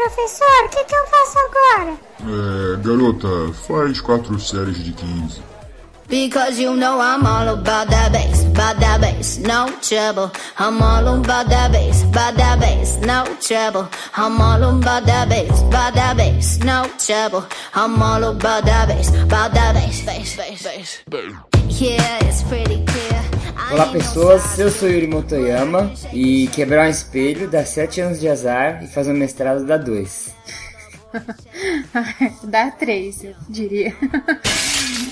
Professor, o que, que eu faço agora? É, garota, faz quatro séries de 15. Because you know I'm all about that bass, about that bass, no trouble. I'm all about that bass, about that bass, no trouble. I'm all about that bass, about that bass, no trouble. I'm all about that bass, about that bass, bass, bass, bass. Yeah, it's pretty clear. Olá pessoas, eu sou Yuri Motoyama e quebrar um espelho dá 7 anos de azar e fazer um mestrado dá 2. Dá três, eu diria.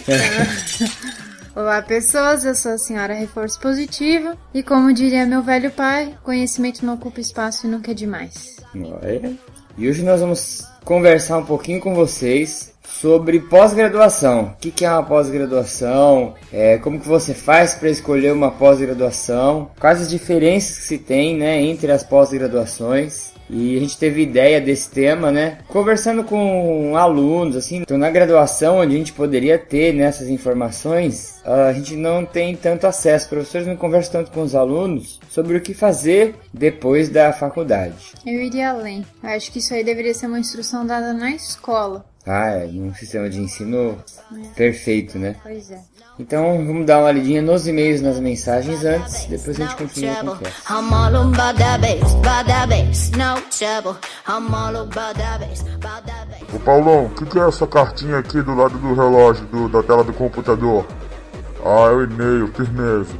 Olá, pessoas. Eu sou a senhora Reforço Positivo. E como diria meu velho pai, conhecimento não ocupa espaço e nunca é demais. Olha. E hoje nós vamos conversar um pouquinho com vocês sobre pós-graduação. O que que é uma pós-graduação? É, como que você faz para escolher uma pós-graduação? Quais as diferenças que se tem né, entre as pós-graduações? E a gente teve ideia desse tema, né? Conversando com alunos, assim, então na graduação onde a gente poderia ter nessas informações, a gente não tem tanto acesso. Os professores não conversam tanto com os alunos sobre o que fazer depois da faculdade. Eu iria além. Eu acho que isso aí deveria ser uma instrução dada na escola. Ah, é um sistema de ensino perfeito, né? Pois é. Então vamos dar uma lidinha nos e-mails, nas mensagens antes, depois a gente continua com o. Ô Paulão, o que, que é essa cartinha aqui do lado do relógio, do- da tela do computador? Ah, é o e-mail, firmeza.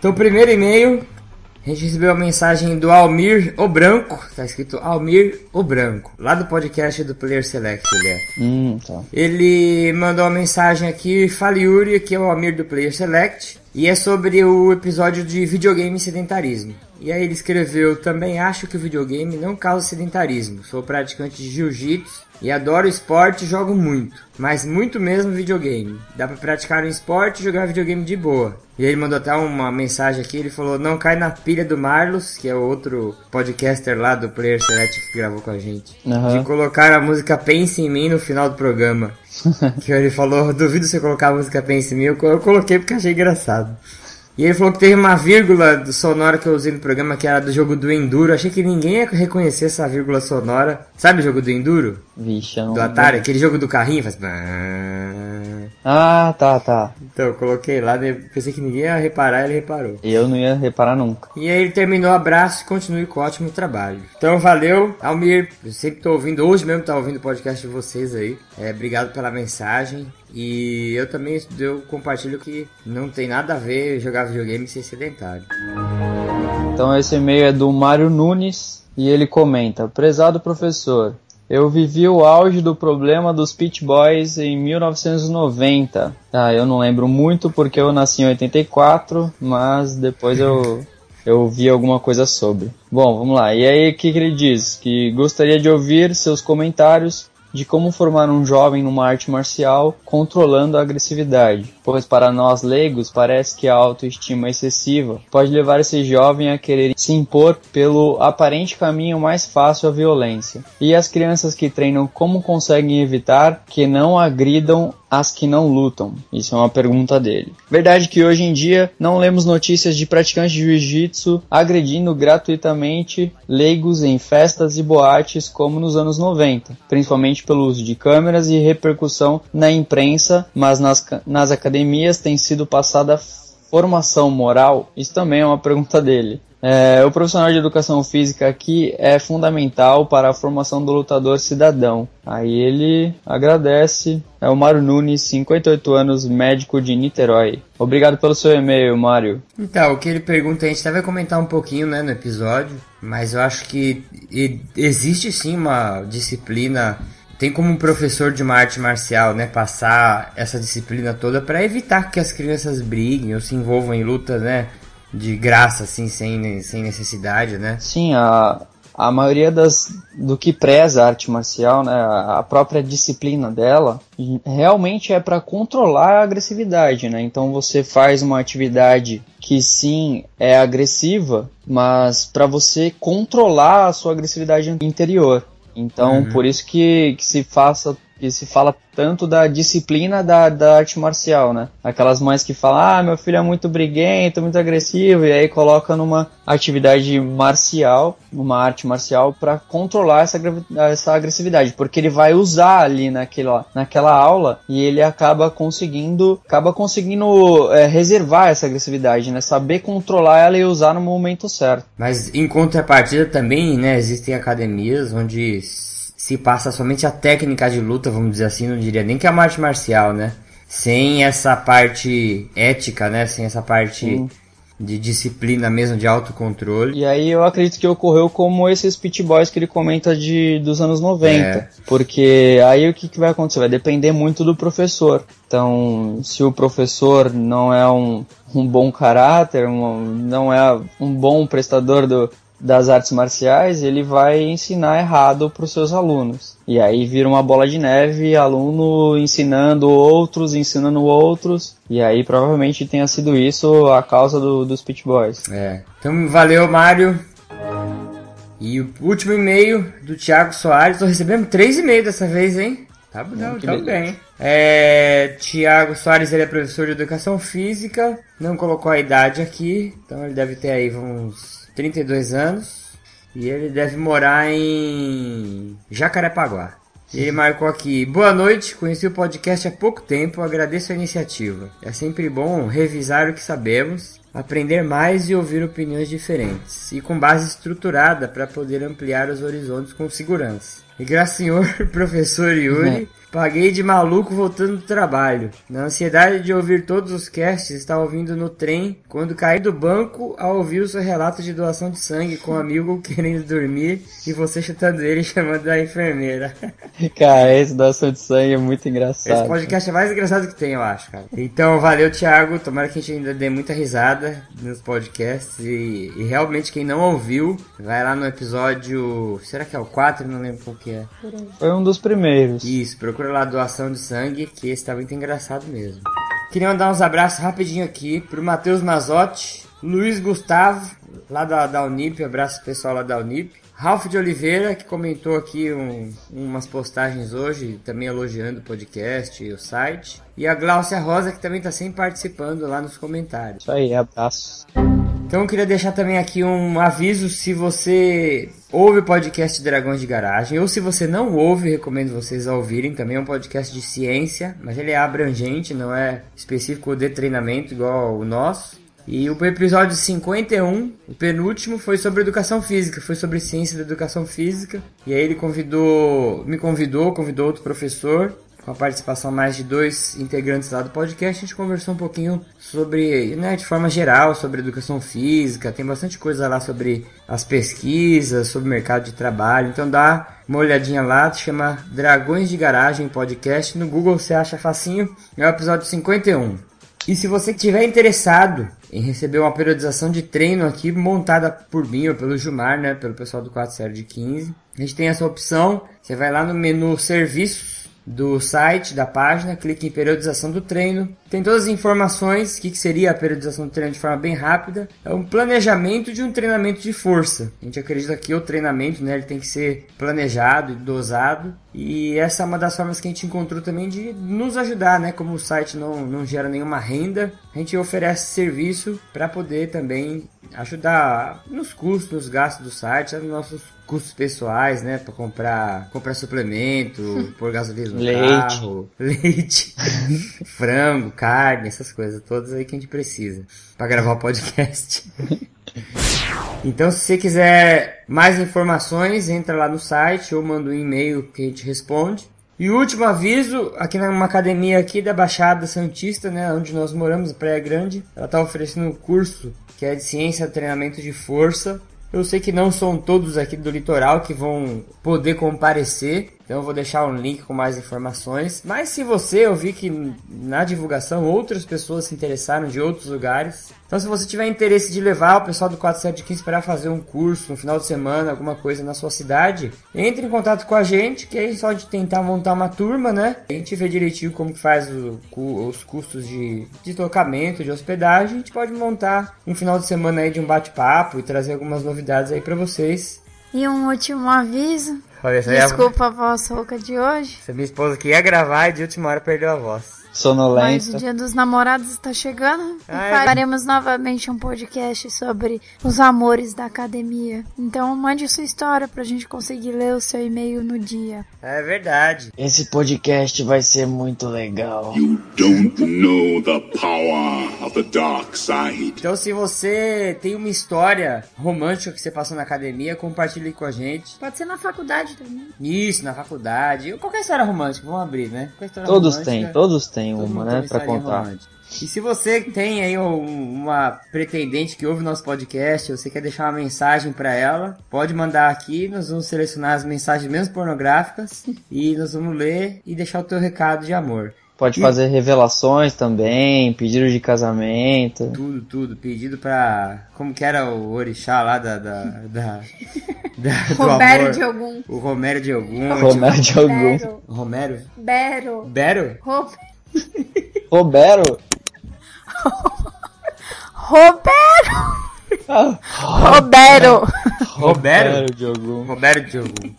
Então, primeiro e-mail, a gente recebeu a mensagem do Almir O Branco, tá escrito Almir O Branco, lá do podcast do Player Select, ele é. Hum, tá. Ele mandou uma mensagem aqui, fala Yuri, que é o Almir do Player Select, e é sobre o episódio de videogame e sedentarismo. E aí ele escreveu, também acho que o videogame não causa sedentarismo, sou praticante de jiu-jitsu e adoro esporte e jogo muito, mas muito mesmo videogame. Dá pra praticar um esporte e jogar videogame de boa. E ele mandou até uma mensagem aqui, ele falou, não cai na pilha do Marlos, que é o outro podcaster lá do Player Select que gravou com a gente. Aham. De colocar a música Pense em Mim no final do programa. que ele falou, duvido você colocar a música Pense em Mim, eu, eu coloquei porque achei engraçado. E ele falou que teve uma vírgula sonora que eu usei no programa que era do jogo do Enduro. Achei que ninguém ia reconhecer essa vírgula sonora. Sabe o jogo do Enduro? Não... Do Atari? Aquele jogo do carrinho faz... Ah, tá, tá. Então, eu coloquei lá, né? pensei que ninguém ia reparar, ele reparou. Eu não ia reparar nunca. E aí ele terminou, abraço e continue com ótimo trabalho. Então valeu, Almir. Eu sempre tô ouvindo, hoje mesmo tá ouvindo o podcast de vocês aí. É, obrigado pela mensagem. E eu também eu compartilho que não tem nada a ver jogar videogame ser sedentário. Então esse e-mail é do Mário Nunes e ele comenta: Prezado professor, eu vivi o auge do problema dos Pit Boys em 1990. Ah, eu não lembro muito porque eu nasci em 84, mas depois eu eu vi alguma coisa sobre. Bom, vamos lá. E aí o que, que ele diz? Que gostaria de ouvir seus comentários de como formar um jovem numa arte marcial controlando a agressividade, pois para nós leigos parece que a autoestima excessiva pode levar esse jovem a querer se impor pelo aparente caminho mais fácil à violência. E as crianças que treinam como conseguem evitar que não agridam as que não lutam? Isso é uma pergunta dele. Verdade que hoje em dia não lemos notícias de praticantes de jiu-jitsu agredindo gratuitamente leigos em festas e boates como nos anos 90, principalmente pelo uso de câmeras e repercussão na imprensa, mas nas, nas academias tem sido passada formação moral? Isso também é uma pergunta dele. É, o profissional de educação física aqui é fundamental para a formação do lutador cidadão. Aí ele agradece. É o Mário Nunes, 58 anos, médico de Niterói. Obrigado pelo seu e-mail, Mário. Então, o que ele pergunta, a gente até vai comentar um pouquinho né, no episódio, mas eu acho que existe sim uma disciplina. Tem como um professor de uma arte marcial, né, passar essa disciplina toda para evitar que as crianças briguem ou se envolvam em lutas, né, de graça, assim, sem, sem necessidade, né? Sim, a, a maioria das, do que preza a arte marcial, né, a própria disciplina dela, realmente é para controlar a agressividade, né? Então você faz uma atividade que sim é agressiva, mas para você controlar a sua agressividade interior. Então, por isso que, que se faça que se fala tanto da disciplina da, da arte marcial, né? Aquelas mães que falam, ah, meu filho é muito briguento, muito agressivo, e aí coloca numa atividade marcial, numa arte marcial, para controlar essa, essa agressividade, porque ele vai usar ali naquela, naquela aula e ele acaba conseguindo, acaba conseguindo é, reservar essa agressividade, né? Saber controlar ela e usar no momento certo. Mas em contrapartida também, né, existem academias onde se passa somente a técnica de luta, vamos dizer assim, não diria nem que é a arte marcial, né? Sem essa parte ética, né? Sem essa parte Sim. de disciplina mesmo, de autocontrole. E aí eu acredito que ocorreu como esses pit boys que ele comenta de, dos anos 90. É. Porque aí o que, que vai acontecer? Vai depender muito do professor. Então, se o professor não é um, um bom caráter, um, não é um bom prestador do, das artes marciais, ele vai ensinar errado para os seus alunos. E aí vira uma bola de neve, aluno ensinando outros, ensinando outros. E aí provavelmente tenha sido isso a causa do, dos Pit Boys. É. Então valeu, Mário. E o último e-mail do Thiago Soares. Tô recebendo três e-mails dessa vez, hein? Tá, não, tá bem. É, Tiago Soares, ele é professor de educação física. Não colocou a idade aqui, então ele deve ter aí uns 32 anos e ele deve morar em Jacarepaguá. Ele marcou aqui: Boa noite, conheci o podcast há pouco tempo, agradeço a iniciativa. É sempre bom revisar o que sabemos, aprender mais e ouvir opiniões diferentes, e com base estruturada para poder ampliar os horizontes com segurança. E graças senhor professor Yuri, Paguei de maluco voltando do trabalho. Na ansiedade de ouvir todos os casts, estava ouvindo no trem quando caí do banco ao ouvir o seu relato de doação de sangue com um amigo querendo dormir e você chutando ele e chamando a enfermeira. Cara, esse doação de sangue é muito engraçado. Esse podcast é mais engraçado que tem, eu acho, cara. Então, valeu, Thiago. Tomara que a gente ainda dê muita risada nos podcasts. E, e realmente, quem não ouviu, vai lá no episódio. Será que é o 4? Não lembro qual que é. Foi um dos primeiros. Isso, procura procura lá doação de sangue, que tá muito engraçado mesmo. Queria mandar uns abraços rapidinho aqui pro Matheus Mazotti, Luiz Gustavo, lá da, da Unip, abraço pessoal lá da Unip. Ralph de Oliveira, que comentou aqui um, umas postagens hoje, também elogiando o podcast e o site. E a Glaucia Rosa, que também está sempre participando lá nos comentários. Isso aí, abraço. Então eu queria deixar também aqui um aviso se você ouve o podcast Dragões de Garagem ou se você não ouve, recomendo vocês a ouvirem. Também é um podcast de ciência, mas ele é abrangente, não é específico de treinamento igual o nosso. E o episódio 51, o penúltimo, foi sobre educação física, foi sobre ciência da educação física. E aí ele convidou, me convidou, convidou outro professor com a participação mais de dois integrantes lá do podcast, a gente conversou um pouquinho sobre, né, de forma geral, sobre educação física, tem bastante coisa lá sobre as pesquisas, sobre o mercado de trabalho, então dá uma olhadinha lá, chama Dragões de Garagem Podcast, no Google você acha facinho, é o episódio 51. E se você estiver interessado em receber uma periodização de treino aqui montada por mim ou pelo Jumar, né, pelo pessoal do 4 série de 15, a gente tem essa opção, você vai lá no menu Serviços, do site, da página, clique em periodização do treino. Tem todas as informações, o que, que seria a periodização do treino de forma bem rápida. É um planejamento de um treinamento de força. A gente acredita que o treinamento né, ele tem que ser planejado e dosado. E essa é uma das formas que a gente encontrou também de nos ajudar, né? Como o site não, não gera nenhuma renda, a gente oferece serviço para poder também ajudar nos custos, nos gastos do site, nos nossos custos pessoais, né? Pra comprar, comprar suplemento, pôr gasolina no leite. carro, leite, frango, carne, essas coisas todas aí que a gente precisa para gravar o podcast. Então, se você quiser mais informações, entra lá no site ou manda um e-mail que a gente responde. E o último aviso, aqui numa academia aqui da Baixada Santista, né, onde nós moramos, Praia Grande, ela está oferecendo um curso que é de ciência treinamento de força. Eu sei que não são todos aqui do litoral que vão poder comparecer, então eu vou deixar um link com mais informações. Mas se você, eu vi que na divulgação outras pessoas se interessaram de outros lugares. Então se você tiver interesse de levar o pessoal do 4715 para fazer um curso, um final de semana, alguma coisa na sua cidade, entre em contato com a gente, que aí só de tentar montar uma turma, né? A gente vê direitinho como que faz o, os custos de deslocamento, de hospedagem. A gente pode montar um final de semana aí de um bate-papo e trazer algumas novidades aí para vocês. E um último aviso: Olha, Desculpa a voz rouca de hoje. Essa minha esposa que ia gravar e de última hora perdeu a voz. Mas Sonolenta. o dia dos namorados está chegando Ah, e é. faremos novamente um podcast sobre os amores da academia. Então mande sua história pra gente conseguir ler o seu e-mail no dia. É verdade. Esse podcast vai ser muito legal. You don't know the power of the dark side. Então, se você tem uma história romântica que você passou na academia, compartilhe com a gente. Pode ser na faculdade também. Isso, na faculdade. Qualquer história romântica, vamos abrir, né? Todos romântica, têm, todos têm todo uma, né, tem historinha contar. romântica. E se você tem aí um- uma pretendente que ouve nosso podcast, você quer deixar uma mensagem pra ela, pode mandar aqui, nós vamos selecionar as mensagens menos pornográficas e nós vamos ler e deixar o teu recado de amor. Pode E- fazer revelações também, pedido de casamento. Tudo, tudo, pedido pra. Como que era o orixá lá da. da, da, da- amor? de algum. O Romero de algum. Romero de algum. Romero? Bero. Bero? Ro- Roberto? Roberto. Ah, Roberto. Roberto? de algum. Roberto de algum.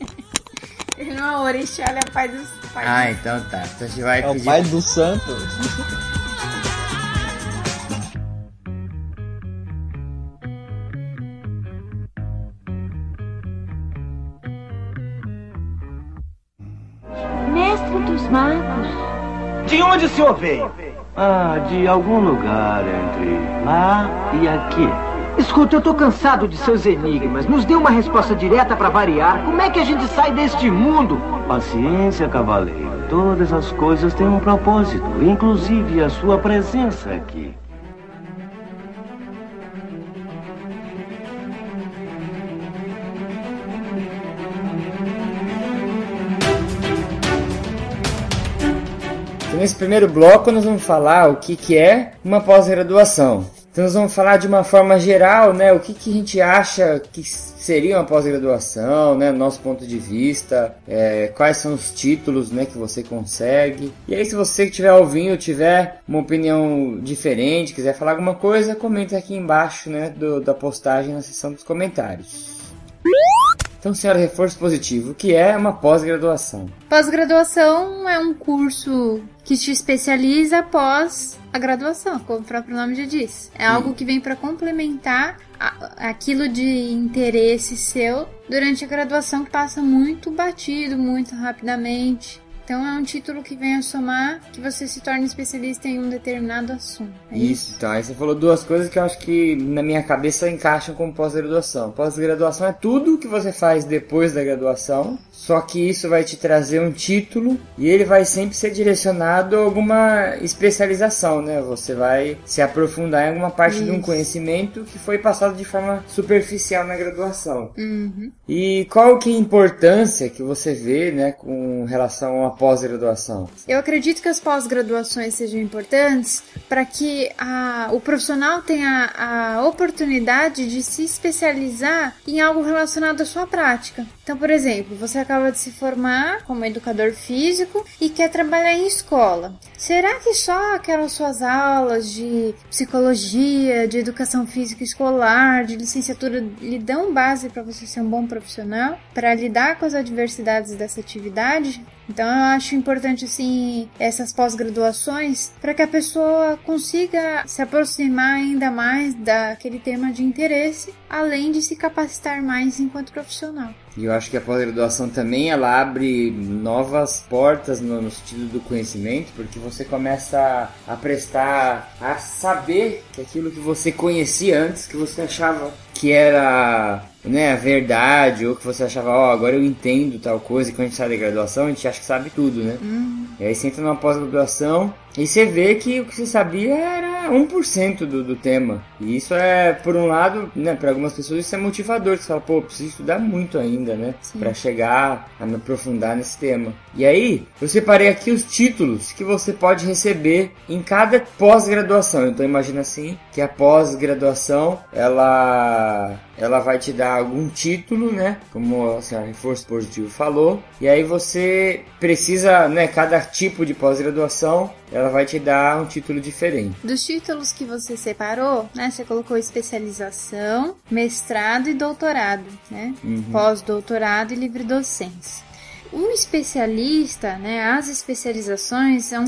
Ele não é o orixá, ele é pai dos pais. Ah, então tá. Então a gente vai É o pedir. pai do santo. Onde o senhor veio? Ah, de algum lugar entre lá e aqui. Escuta, eu tô cansado de seus enigmas. Nos dê uma resposta direta pra variar. Como é que a gente sai deste mundo? Paciência, cavaleiro. Todas as coisas têm um propósito, inclusive a sua presença aqui. Nesse primeiro bloco, nós vamos falar o que, que é uma pós-graduação. Então, nós vamos falar de uma forma geral, né? O que, que a gente acha que seria uma pós-graduação, né? Nosso ponto de vista, é, quais são os títulos, né? Que você consegue. E aí, se você estiver ouvindo tiver uma opinião diferente, quiser falar alguma coisa, comenta aqui embaixo, né? do- da postagem na seção dos comentários. Então, senhora, reforço positivo, o que é uma pós-graduação? Pós-graduação é um curso que te especializa após a graduação, como o próprio nome já diz. É algo que vem para complementar a- aquilo de interesse seu durante a graduação que passa muito batido, muito rapidamente. Então é um título que vem a somar que você se torne especialista em um determinado assunto. É Isso, então, aí você falou duas coisas que eu acho que na minha cabeça encaixam como pós-graduação. Pós-graduação é tudo que você faz depois da graduação, só que isso vai te trazer um título e ele vai sempre ser direcionado a alguma especialização, né? Você vai se aprofundar em alguma parte de um Isso. conhecimento que foi passado de forma superficial na graduação. Uhum. E qual que é a importância que você vê, né, com relação a pós-graduação? Eu acredito que as pós-graduações sejam importantes para que a- o profissional tenha a oportunidade de se especializar em algo relacionado à sua prática. Então, por exemplo, você acaba de se formar como educador físico e quer trabalhar em escola. Será que só aquelas suas aulas de psicologia, de educação física escolar, de licenciatura lhe dão base para você ser um bom profissional, para lidar com as adversidades dessa atividade? Então eu acho importante assim essas pós-graduações para que a pessoa consiga se aproximar ainda mais daquele tema de interesse, além de se capacitar mais enquanto profissional. E eu acho que a pós-graduação também ela abre novas portas no, no sentido do conhecimento, porque você começa a, a prestar, a saber que aquilo que você conhecia antes, que você achava que era né, a verdade, ou que você achava, ó, agora eu entendo tal coisa, e quando a gente sai da graduação, a gente acha que sabe tudo, né? E aí você entra numa pós-graduação e você vê que o que você sabia era 1% do, do tema. E isso é, por um lado, né, para algumas pessoas isso é motivador, você fala, pô, preciso estudar muito ainda, né? Pra chegar a me aprofundar nesse tema. E aí, eu separei aqui os títulos que você pode receber em cada pós-graduação. Então imagina assim, que a pós-graduação, ela ela vai te dar algum título, né? Como assim, a reforço positivo falou. E aí você precisa, né? Cada tipo de pós-graduação, ela vai te dar um título diferente. Dos títulos que você separou, né? Você colocou especialização, mestrado e doutorado, né? Uhum. Pós-doutorado e livre docência. Um especialista, né, as especializações são,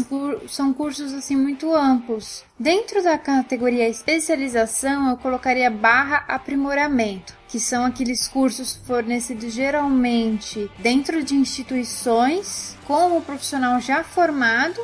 são cursos assim muito amplos. Dentro da categoria especialização, eu colocaria barra aprimoramento, que são aqueles cursos fornecidos geralmente dentro de instituições com o profissional já formado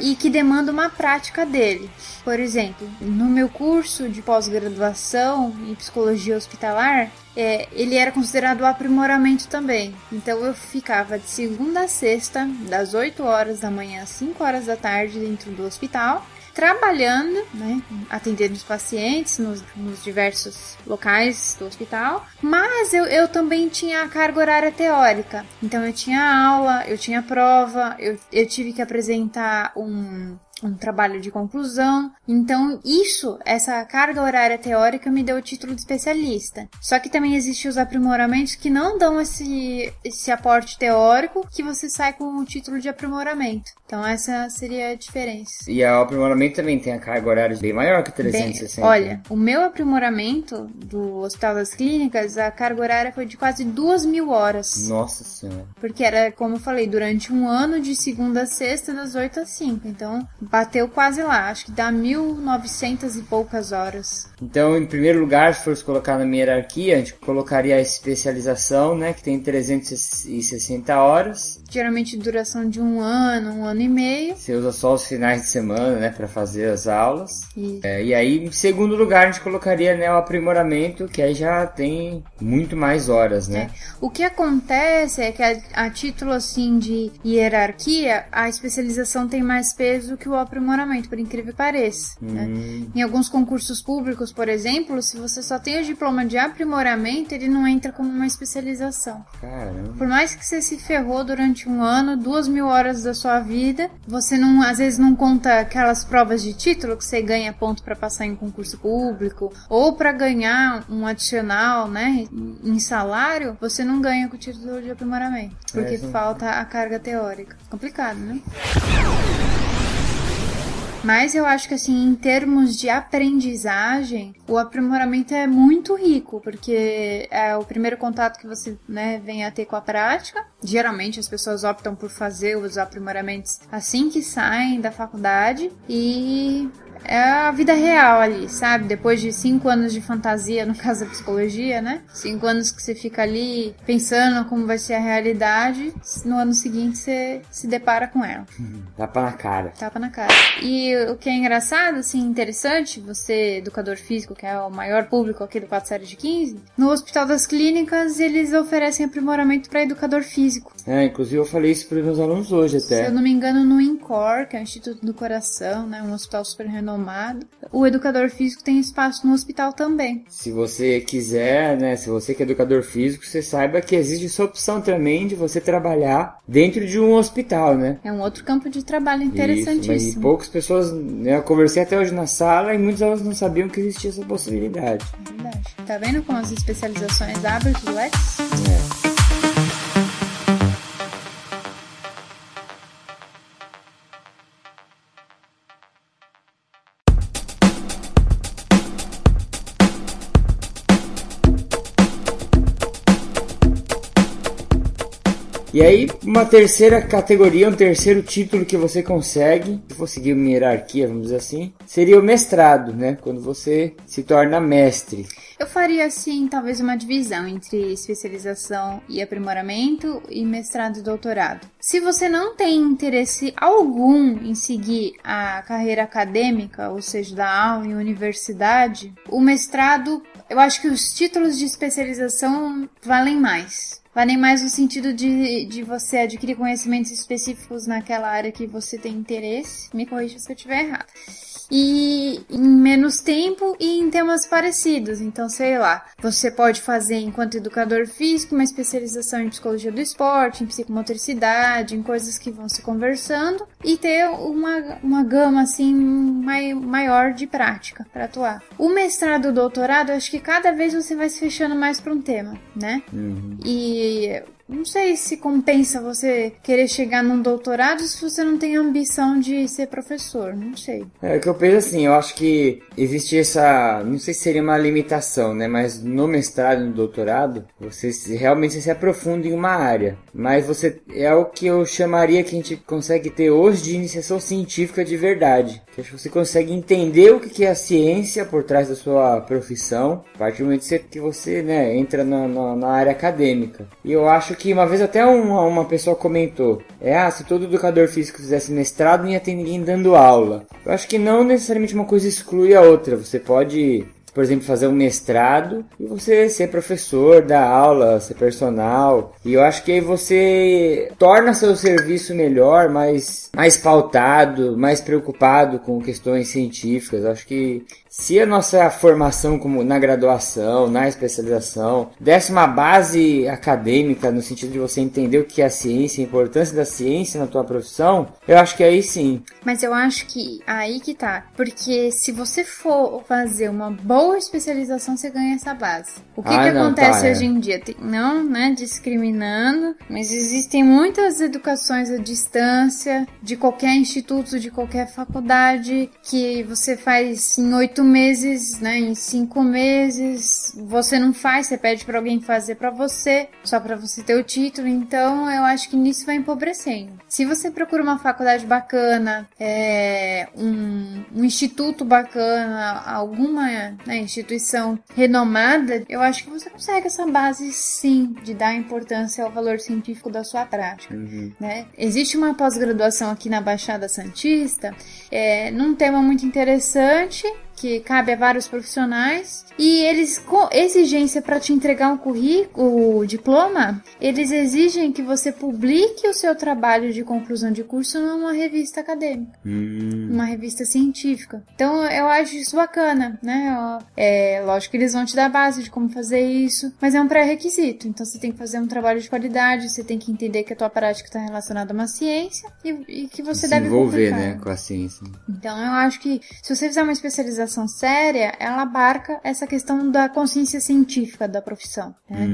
e que demanda uma prática dele. Por exemplo, no meu curso de pós-graduação em psicologia hospitalar, é, ele era considerado aprimoramento também. Então eu ficava de segunda a sexta, das 8 horas da manhã às 5 horas da tarde dentro do hospital, trabalhando, né, atendendo os pacientes nos, nos, diversos locais do hospital, mas eu, eu também tinha a carga horária teórica. Então eu tinha aula, eu tinha prova, eu, eu tive que apresentar um, um trabalho de conclusão. Então, isso, essa carga horária teórica me deu o título de especialista. Só que também existem os aprimoramentos que não dão esse, esse aporte teórico que você sai com o título de aprimoramento. Então, essa seria a diferença. E o aprimoramento também tem a carga horária bem maior que 360. Bem, olha, o meu aprimoramento do Hospital das Clínicas, a carga horária foi de quase duas mil horas. Nossa Senhora. Porque era, como eu falei, durante um ano de segunda a sexta, das 8 às 5. Então, bateu quase lá. Acho que dá 1.900 e poucas horas. Então, em primeiro lugar, se fosse colocar na minha hierarquia, a gente colocaria a especialização, né? Que tem 360 horas. Geralmente duração de um ano, um ano e meio. Você usa só os finais de semana, né? Para fazer as aulas. É, e aí, em segundo lugar, a gente colocaria né, o aprimoramento, que aí já tem muito mais horas, né? É. O que acontece é que a, a título, assim, de hierarquia, a especialização tem mais peso que o aprimoramento, por incrível que pareça. Hum. Né? Em alguns concursos públicos, por exemplo, se você só tem o diploma de aprimoramento, ele não entra como uma especialização. Caramba. Por mais que você se ferrou durante um ano, duas mil horas da sua vida, você não, às vezes não conta aquelas provas de título que você ganha ponto para passar em concurso público ou para ganhar um adicional, né, em salário, você não ganha com o título de aprimoramento, porque É, falta a carga teórica. Complicado, né? Mas eu acho que assim, em termos de aprendizagem, o aprimoramento é muito rico, porque é o primeiro contato que você né, vem a ter com a prática. Geralmente as pessoas optam por fazer os aprimoramentos assim que saem da faculdade e é a vida real ali, sabe? Depois de cinco anos de fantasia, no caso da psicologia, né? Cinco anos que você fica ali pensando como vai ser a realidade, no ano seguinte você se depara com ela. Tapa na cara. Tapa na cara. E o que é engraçado, assim, interessante, você, educador físico, que é o maior público aqui do 4 série de 15, no Hospital das Clínicas eles oferecem aprimoramento para educador físico. É, inclusive eu falei isso para os meus alunos hoje Se eu até. não me engano, no INCOR, que é o Instituto do Coração, né, um hospital super renomado, o educador físico tem espaço no hospital também. Se você quiser, né, se você que é educador físico, você saiba que existe essa opção também de você trabalhar dentro de um hospital, né? É um outro campo de trabalho Isso, mas interessantíssimo. poucas pessoas, né, eu conversei até hoje na sala e muitos alunos não sabiam que existia essa possibilidade. Verdade. Tá vendo como as especializações abrem os leques? É. E aí, uma terceira categoria, um terceiro título que você consegue, se for seguir uma hierarquia, vamos dizer assim, seria o mestrado, né? Quando você se torna mestre. Eu faria, assim, talvez uma divisão entre especialização e aprimoramento e mestrado e doutorado. Se você não tem interesse algum em seguir a carreira acadêmica, ou seja, da aula em universidade, o mestrado, eu acho que os títulos de especialização valem mais. Valem mais no sentido de, de você adquirir conhecimentos específicos naquela área que você tem interesse. Me corrija se eu estiver errado e em menos tempo e em temas parecidos. Então, sei lá, você pode fazer enquanto educador físico uma especialização em psicologia do esporte, em psicomotricidade, em coisas que vão se conversando e ter uma, uma gama assim mai, maior de prática para atuar. O mestrado e o doutorado, acho que cada vez você vai se fechando mais para um tema, né? Uhum. E die não sei se compensa você querer chegar num doutorado se você não tem ambição de ser professor, não sei. É o que eu penso assim, eu acho que existe essa, não sei se seria uma limitação, né, mas no mestrado no doutorado, você realmente se aprofunda em uma área, mas você é o que eu chamaria que a gente consegue ter hoje de iniciação científica de verdade. Que acho que você consegue entender o que é a ciência por trás da sua profissão, a partir do momento que você, né, entra na, na, na área acadêmica. E eu acho que uma vez até uma, uma pessoa comentou, é, ah, se todo educador físico fizesse mestrado, não ia ter ninguém dando aula. Eu acho que não necessariamente uma coisa exclui a outra. Você pode, por exemplo, fazer um mestrado e você ser professor, dar aula, ser personal. E eu acho que aí você torna seu serviço melhor, mais, mais pautado, mais preocupado com questões científicas. Eu acho que se a nossa formação como na graduação, na especialização, desse uma base acadêmica no sentido de você entender o que é a ciência, a importância da ciência na tua profissão, eu acho que aí sim. Mas eu acho que aí que tá. Porque se você for fazer uma boa especialização, você ganha essa base. O que, Ah, que não, acontece tá, é. hoje em dia? Tem- não, né, discriminando, mas existem muitas educações à distância, de qualquer instituto, de qualquer faculdade, que você faz em oito meses, né, em cinco meses, você não faz, você pede pra alguém fazer pra você, só pra você ter o título, então eu acho que nisso vai empobrecendo. Se você procura uma faculdade bacana, é, um, um instituto bacana, alguma né, instituição renomada, eu acho que você consegue essa base sim de dar importância ao valor científico da sua prática. né? Existe uma pós-graduação aqui na Baixada Santista, é, num tema muito interessante que cabe a vários profissionais e eles com exigência para te entregar um currículo, o diploma, eles exigem que você publique o seu trabalho de conclusão de curso numa revista acadêmica, uma revista científica. Então eu acho isso bacana, né? É lógico que eles vão te dar a base de como fazer isso, mas é um pré-requisito. Então você tem que fazer um trabalho de qualidade, você tem que entender que a tua prática está relacionada a uma ciência e, e que você se deve envolver, né, com a ciência. Então eu acho que se você fizer uma especialização séria, ela abarca essa questão da consciência científica da profissão, né?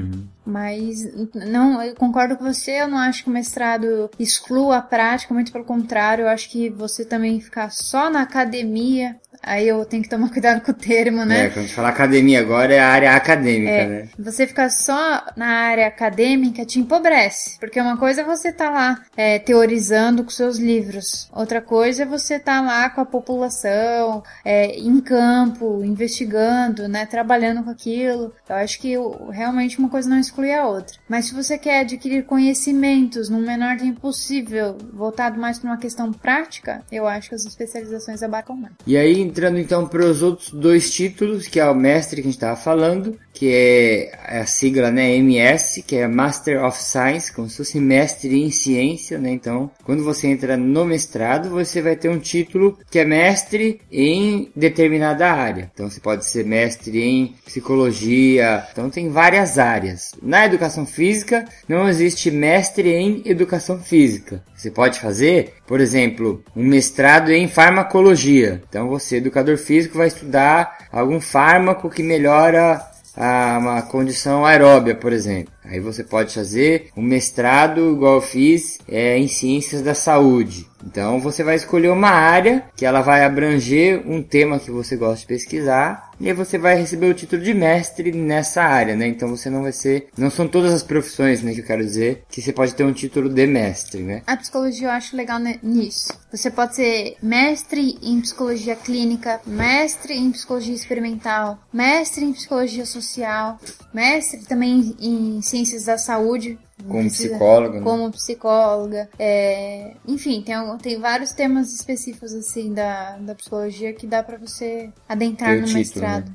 Mas não, eu concordo com você, eu não acho que o mestrado exclua a prática, muito pelo contrário, eu acho que você também ficar só na academia, aí eu tenho que tomar cuidado com o termo, né? É, quando a gente fala academia agora é a área acadêmica, É, né? você ficar só na área acadêmica te empobrece. Porque uma coisa é você estar lá é, teorizando com seus livros. Outra coisa é você estar lá com a população, é, em campo, investigando, né? Trabalhando com aquilo. Eu acho que realmente uma coisa não exclui a outra. Mas se você quer adquirir conhecimentos no menor tempo possível, voltado mais para uma questão prática, eu acho que as especializações abarcam mais. E aí, entrando então para os outros dois títulos, que é o mestre que a gente estava falando, que é a sigla né, MS, que é Master of Science, como se fosse mestre em ciência, né? Então, quando você entra no mestrado, você vai ter um título que é mestre em determinada área. Então, você pode ser mestre em psicologia, então tem várias áreas. Na educação física, não existe mestre em educação física. Você pode fazer, por exemplo, um mestrado em farmacologia. Então, você, educador físico, vai estudar algum fármaco que melhora a uma condição aeróbia, por exemplo. Aí você pode fazer um mestrado, igual eu fiz, é, em ciências da saúde. Então você vai escolher uma área que ela vai abranger um tema que você gosta de pesquisar e aí você vai receber o título de mestre nessa área, né? Então você não vai ser, não são todas as profissões, né, que eu quero dizer, que você pode ter um título de mestre, né? A psicologia eu acho legal ne- nisso. Você pode ser mestre em psicologia clínica, mestre em psicologia experimental, mestre em psicologia social, mestre também em ciências da saúde. Como Precisa- psicólogo, né? Como psicóloga. é, Enfim, tem, tem vários temas específicos assim da, da psicologia que dá pra você adentrar o no título, mestrado.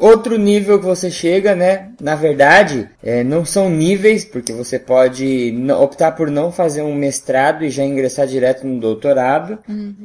Outro nível que você chega, né? Na verdade, é, não são níveis, porque você pode optar por não fazer um mestrado e já ingressar direto no doutorado.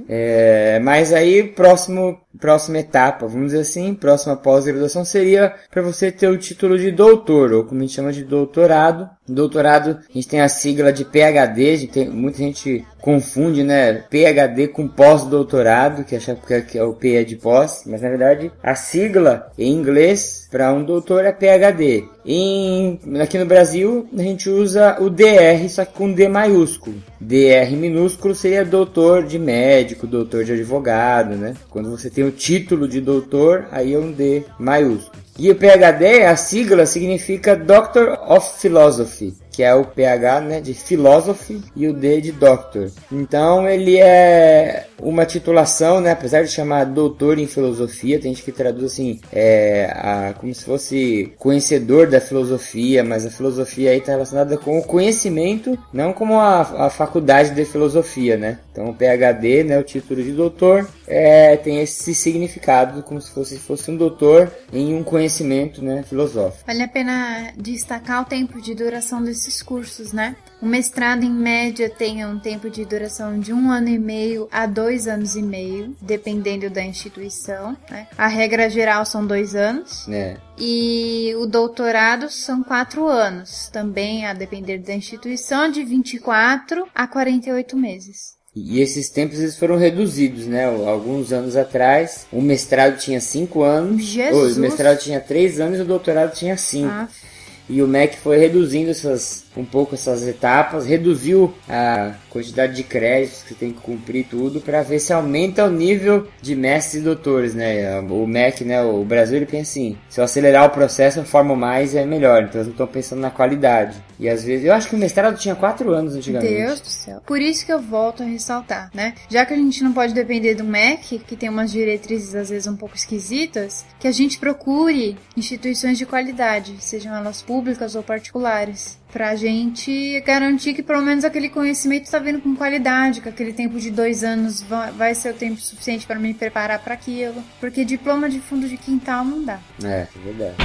É, mas aí, próximo próxima etapa, vamos dizer assim, próxima pós-graduação seria para você ter o título de doutor, ou como a gente chama de doutorado. Doutorado, a gente tem a sigla de PhD, tem, muita gente confunde, né, PhD com pós-doutorado, que acha que é o P é de pós, mas na verdade a sigla em inglês para um doutor é PhD. Em, aqui no Brasil a gente usa o DR, só que com D maiúsculo. DR minúsculo seria doutor de médico, doutor de advogado, né? Quando você tem o título de doutor, aí é um D maiúsculo. E o PhD, a sigla significa Doctor of Philosophy, que é o PH né, de Philosophy e o D de Doctor. Então ele é uma titulação, né, apesar de chamar doutor em filosofia, tem gente que traduz assim, é, a, como se fosse conhecedor da filosofia, mas a filosofia aí está relacionada com o conhecimento, não como a, a faculdade de filosofia, né? Então o PhD, né, o título de doutor, é, tem esse significado como se fosse, fosse um doutor em um conhecimento né, filosófico. Vale a pena destacar o tempo de duração desses cursos, né? O mestrado, em média, tem um tempo de duração de um ano e meio a dois anos e meio, dependendo da instituição. Né? A regra geral são dois anos. É. E o doutorado são quatro anos, também a depender da instituição, de 24 a 48 meses. E esses tempos eles foram reduzidos, né? Alguns anos atrás, o mestrado tinha 5 anos, Jesus. o mestrado tinha 3 anos e o doutorado tinha 5. Ah, E o MEC foi reduzindo essas, um pouco essas etapas, reduziu a quantidade de créditos que tem que cumprir tudo para ver se aumenta o nível de mestres e doutores, né? O MEC, né? O Brasil ele pensa assim, se eu acelerar o processo eu formo mais é melhor, então eles não estão pensando na qualidade. E às vezes, eu acho que o mestrado tinha 4 anos antigamente. Deus do céu. Por isso que eu volto a ressaltar, né? Já que a gente não pode depender do MEC, que tem umas diretrizes às vezes um pouco esquisitas, que a gente procure instituições de qualidade, sejam elas públicas ou particulares. Pra gente garantir que pelo menos aquele conhecimento está vindo com qualidade, que aquele tempo de dois anos va- vai ser o tempo suficiente para me preparar para aquilo. Porque diploma de fundo de quintal não dá. É, é verdade.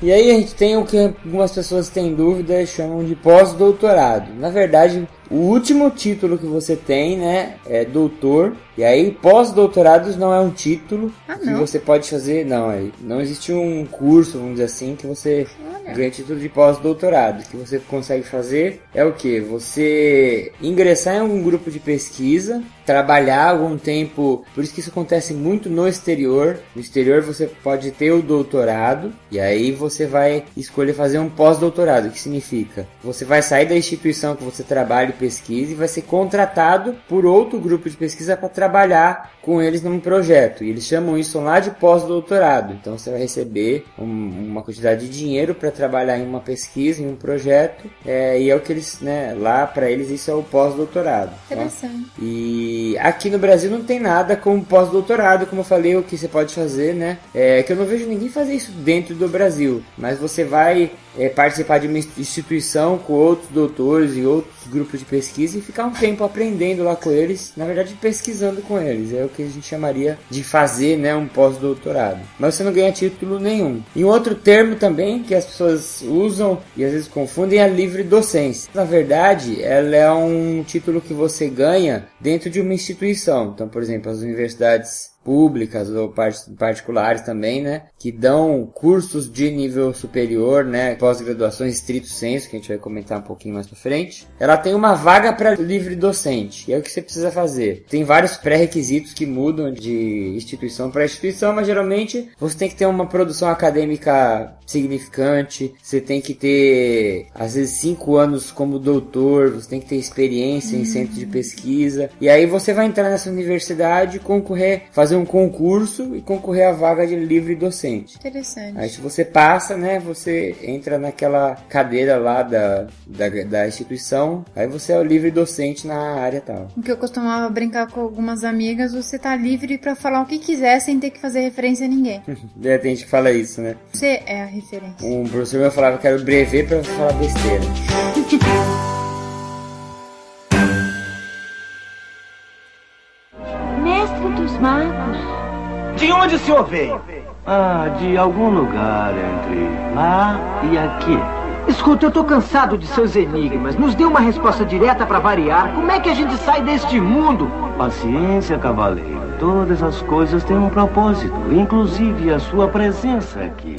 E aí a gente tem o que algumas pessoas têm dúvida e chamam de pós-doutorado. Na verdade, o último título que você tem, né, é doutor. E aí, pós-doutorados não é um título Ah, que você pode fazer. Não, aí não existe um curso, vamos dizer assim, que você Olha. Ganha título de pós-doutorado. O que você consegue fazer é o que? Você ingressar em algum grupo de pesquisa, trabalhar algum tempo. Por isso que isso acontece muito no exterior. No exterior você pode ter o doutorado e aí você vai escolher fazer um pós-doutorado. O que significa? Você vai sair da instituição que você trabalha e pesquisa e vai ser contratado por outro grupo de pesquisa para trabalhar com eles num projeto. E eles chamam isso lá de pós-doutorado. Então você vai receber um- uma quantidade de dinheiro para trabalhar em uma pesquisa, em um projeto. é, e é o que eles, né, lá para eles isso é o pós-doutorado. tá? Interessante. E aqui no Brasil não tem nada como pós-doutorado, como eu falei, o que você pode fazer, né? É que eu não vejo ninguém fazer isso dentro do Brasil. Mas você vai é, participar de uma instituição com outros doutores e outros grupos de pesquisa e ficar um tempo aprendendo lá com eles, na verdade pesquisando com eles. É o que a gente chamaria de fazer, né, um pós-doutorado. Mas você não ganha título nenhum. E um outro termo também que as pessoas usam e às vezes confundem é a livre docência. Na verdade, ela é um título que você ganha dentro de uma instituição. Então, por exemplo, as universidades públicas ou par- particulares também, né, que dão cursos de nível superior, né, pós-graduações estrito senso, que a gente vai comentar um pouquinho mais pra frente. Ela tem uma vaga para livre docente, e é o que você precisa fazer. Tem vários pré-requisitos que mudam de instituição para instituição, mas geralmente você tem que ter uma produção acadêmica significante, você tem que ter às vezes cinco anos como doutor, você tem que ter experiência em centro de pesquisa, e aí você vai entrar nessa universidade, concorrer, fazer um concurso e concorrer à vaga de livre docente. Interessante. Aí se você passa, né, você entra naquela cadeira lá da, da, da instituição, aí você é o livre docente na área tal. O que eu costumava brincar com algumas amigas, você tá livre pra falar o que quiser sem ter que fazer referência a ninguém. É, tem gente que fala isso, né? Você é a referência. Um professor meu falava que era o brevet pra falar besteira. Magos. De onde o senhor veio? Ah, de algum lugar entre lá e aqui. Escuta, eu tô cansado de seus enigmas. Nos dê uma resposta direta pra variar. Como é que a gente sai deste mundo? Paciência, cavaleiro. Todas as coisas têm um propósito, inclusive a sua presença aqui.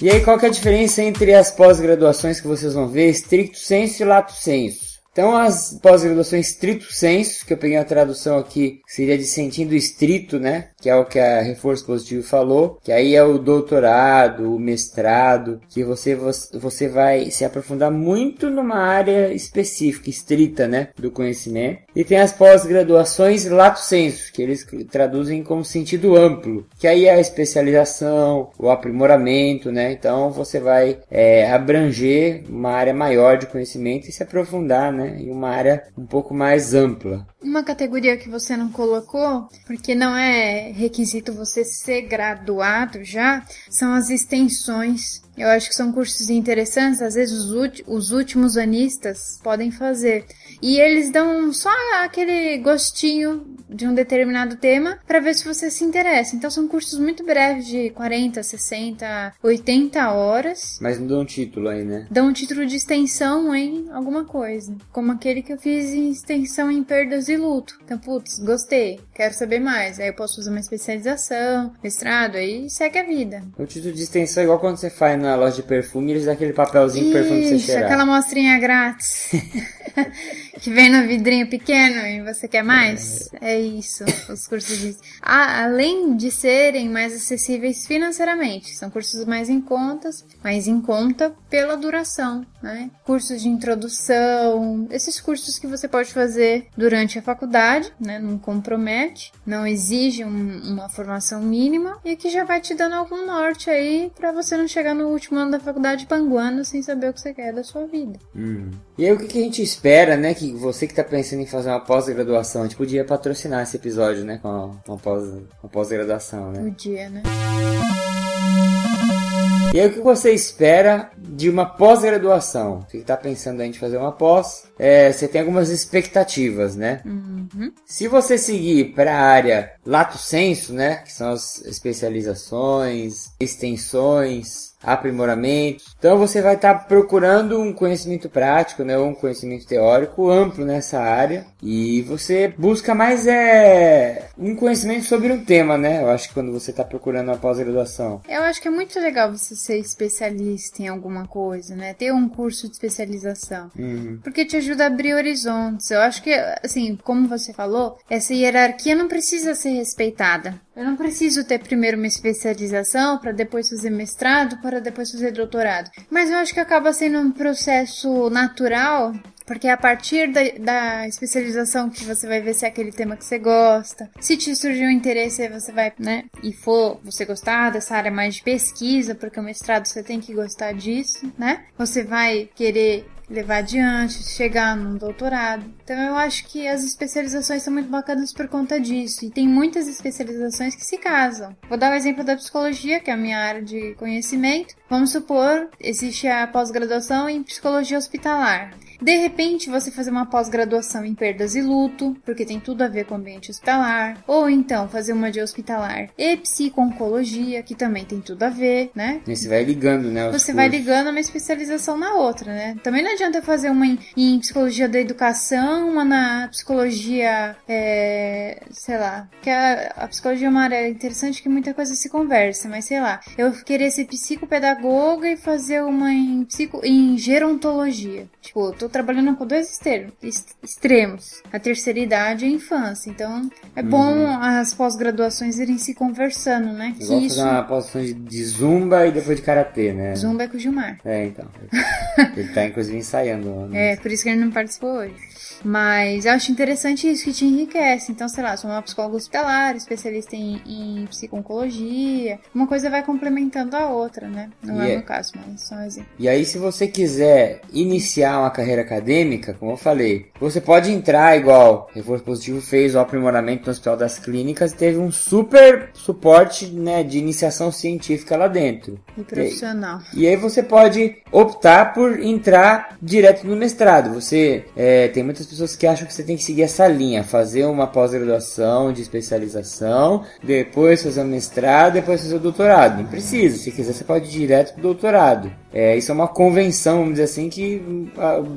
E aí, qual que é a diferença entre as pós-graduações que vocês vão ver, stricto sensu e lato sensu? Então, as pós-graduações estrito senso, que eu peguei a tradução aqui, seria de sentido estrito, né? Que é o que a Reforço Positivo falou, que aí é o doutorado, o mestrado, que você, você vai se aprofundar muito numa área específica, estrita, né? Do conhecimento. E tem as pós-graduações lato senso, que eles traduzem como sentido amplo, que aí é a especialização, o aprimoramento, né? Então, você vai é, abranger uma área maior de conhecimento e se aprofundar, né? Em uma área um pouco mais ampla. Uma categoria que você não colocou, porque não é requisito você ser graduado já, são as extensões eu acho que são cursos interessantes, às vezes os, os últimos anistas podem fazer. E eles dão só aquele gostinho de um determinado tema para ver se você se interessa. Então são cursos muito breves de 40, 60, 80 horas. Mas não dão título aí, né? Dão um título de extensão em alguma coisa. Como aquele que eu fiz em extensão em perdas e luto. Então, putz, gostei, quero saber mais. Aí eu posso fazer uma especialização, mestrado, aí segue a vida. O título de extensão é igual quando você faz na loja de perfume, eles dão aquele papelzinho de perfume pra você cheirar. aquela mostrinha grátis. que vem no vidrinho pequeno e você quer mais? É, é isso, os cursos de... Ah, além de serem mais acessíveis financeiramente, são cursos mais em contas, mais em conta pela duração, né? Cursos de introdução, esses cursos que você pode fazer durante a faculdade, né? Não compromete, não exige um, uma formação mínima e que já vai te dando algum norte aí para você não chegar no último ano da faculdade panguando sem saber o que você quer da sua vida. Hum. E aí o que, que a gente espera, né? Que você que está pensando em fazer uma pós-graduação, a gente podia patrocinar esse episódio, né? Com uma, pós-graduação, né? Podia, né? E aí, o que você espera de uma pós-graduação? Você está pensando em fazer uma pós, é, você tem algumas expectativas, né? Uhum. Se você seguir para a área lato senso, né? Que são as especializações, extensões, aprimoramento. Então você vai estar tá procurando um conhecimento prático, né, um conhecimento teórico amplo nessa área e você busca mais é um conhecimento sobre um tema, né? Eu acho que quando você está procurando uma pós-graduação. Eu acho que é muito legal você ser especialista em alguma coisa, né? Ter um curso de especialização, uhum. porque te ajuda a abrir horizontes. Eu acho que, assim, como você falou, essa hierarquia não precisa ser respeitada. Eu não preciso ter primeiro uma especialização para depois fazer mestrado, para depois fazer doutorado. Mas eu acho que acaba sendo um processo natural porque é a partir da, da, especialização que você vai ver se é aquele tema que você gosta. Se te surgiu um interesse, você vai, né? E for você gostar dessa área mais de pesquisa, porque o mestrado você tem que gostar disso, né? Você vai querer levar adiante, chegar num doutorado. Então eu acho que as especializações são muito bacanas por conta disso. E tem muitas especializações que se casam. Vou dar o um exemplo da psicologia, que é a minha área de conhecimento. Vamos supor, existe a pós-graduação em psicologia hospitalar. De repente, você fazer uma pós-graduação em perdas e luto, porque tem tudo a ver com o ambiente hospitalar, ou então fazer uma de hospitalar e psico-oncologia, que também tem tudo a ver, né? E você vai ligando, né? Você cursos. vai ligando uma especialização na outra, né? Também não adianta fazer uma em, em psicologia da educação, uma na psicologia, é, sei lá, que a, a, psicologia é uma área interessante que muita coisa se conversa, mas sei lá, eu querer ser psicopedagoga e fazer uma em, psico, em gerontologia. Tipo, eu tô trabalhando com dois extremos, extremos a terceira idade e a infância. Então, é uhum. bom as pós-graduações irem se conversando, né? Igual que isso... fazer uma pós de zumba e depois de karatê, né? Zumba é com o Gilmar. É, então. Ele tá, inclusive, ensaiando. Né? É, por isso que ele não participou hoje. Mas eu acho interessante isso, que te enriquece. Então, sei lá, sou uma psicóloga hospitalar, especialista em, em psico-oncologia. Uma coisa vai complementando a outra, né? Não é, é o meu caso, mas só um exemplo. E aí, se você quiser iniciar uma carreira acadêmica, como eu falei, você pode entrar igual Reforço Positivo fez o aprimoramento no Hospital das Clínicas e teve um super suporte né, de iniciação científica lá dentro. E profissional. E, e aí você pode optar por entrar direto no mestrado. Você é, tem muitas pessoas que acham que você tem que seguir essa linha, fazer uma pós-graduação de especialização, depois fazer um mestrado, depois fazer o doutorado. Não precisa, se quiser você pode ir direto pro doutorado. É, isso é uma convenção, vamos dizer assim, que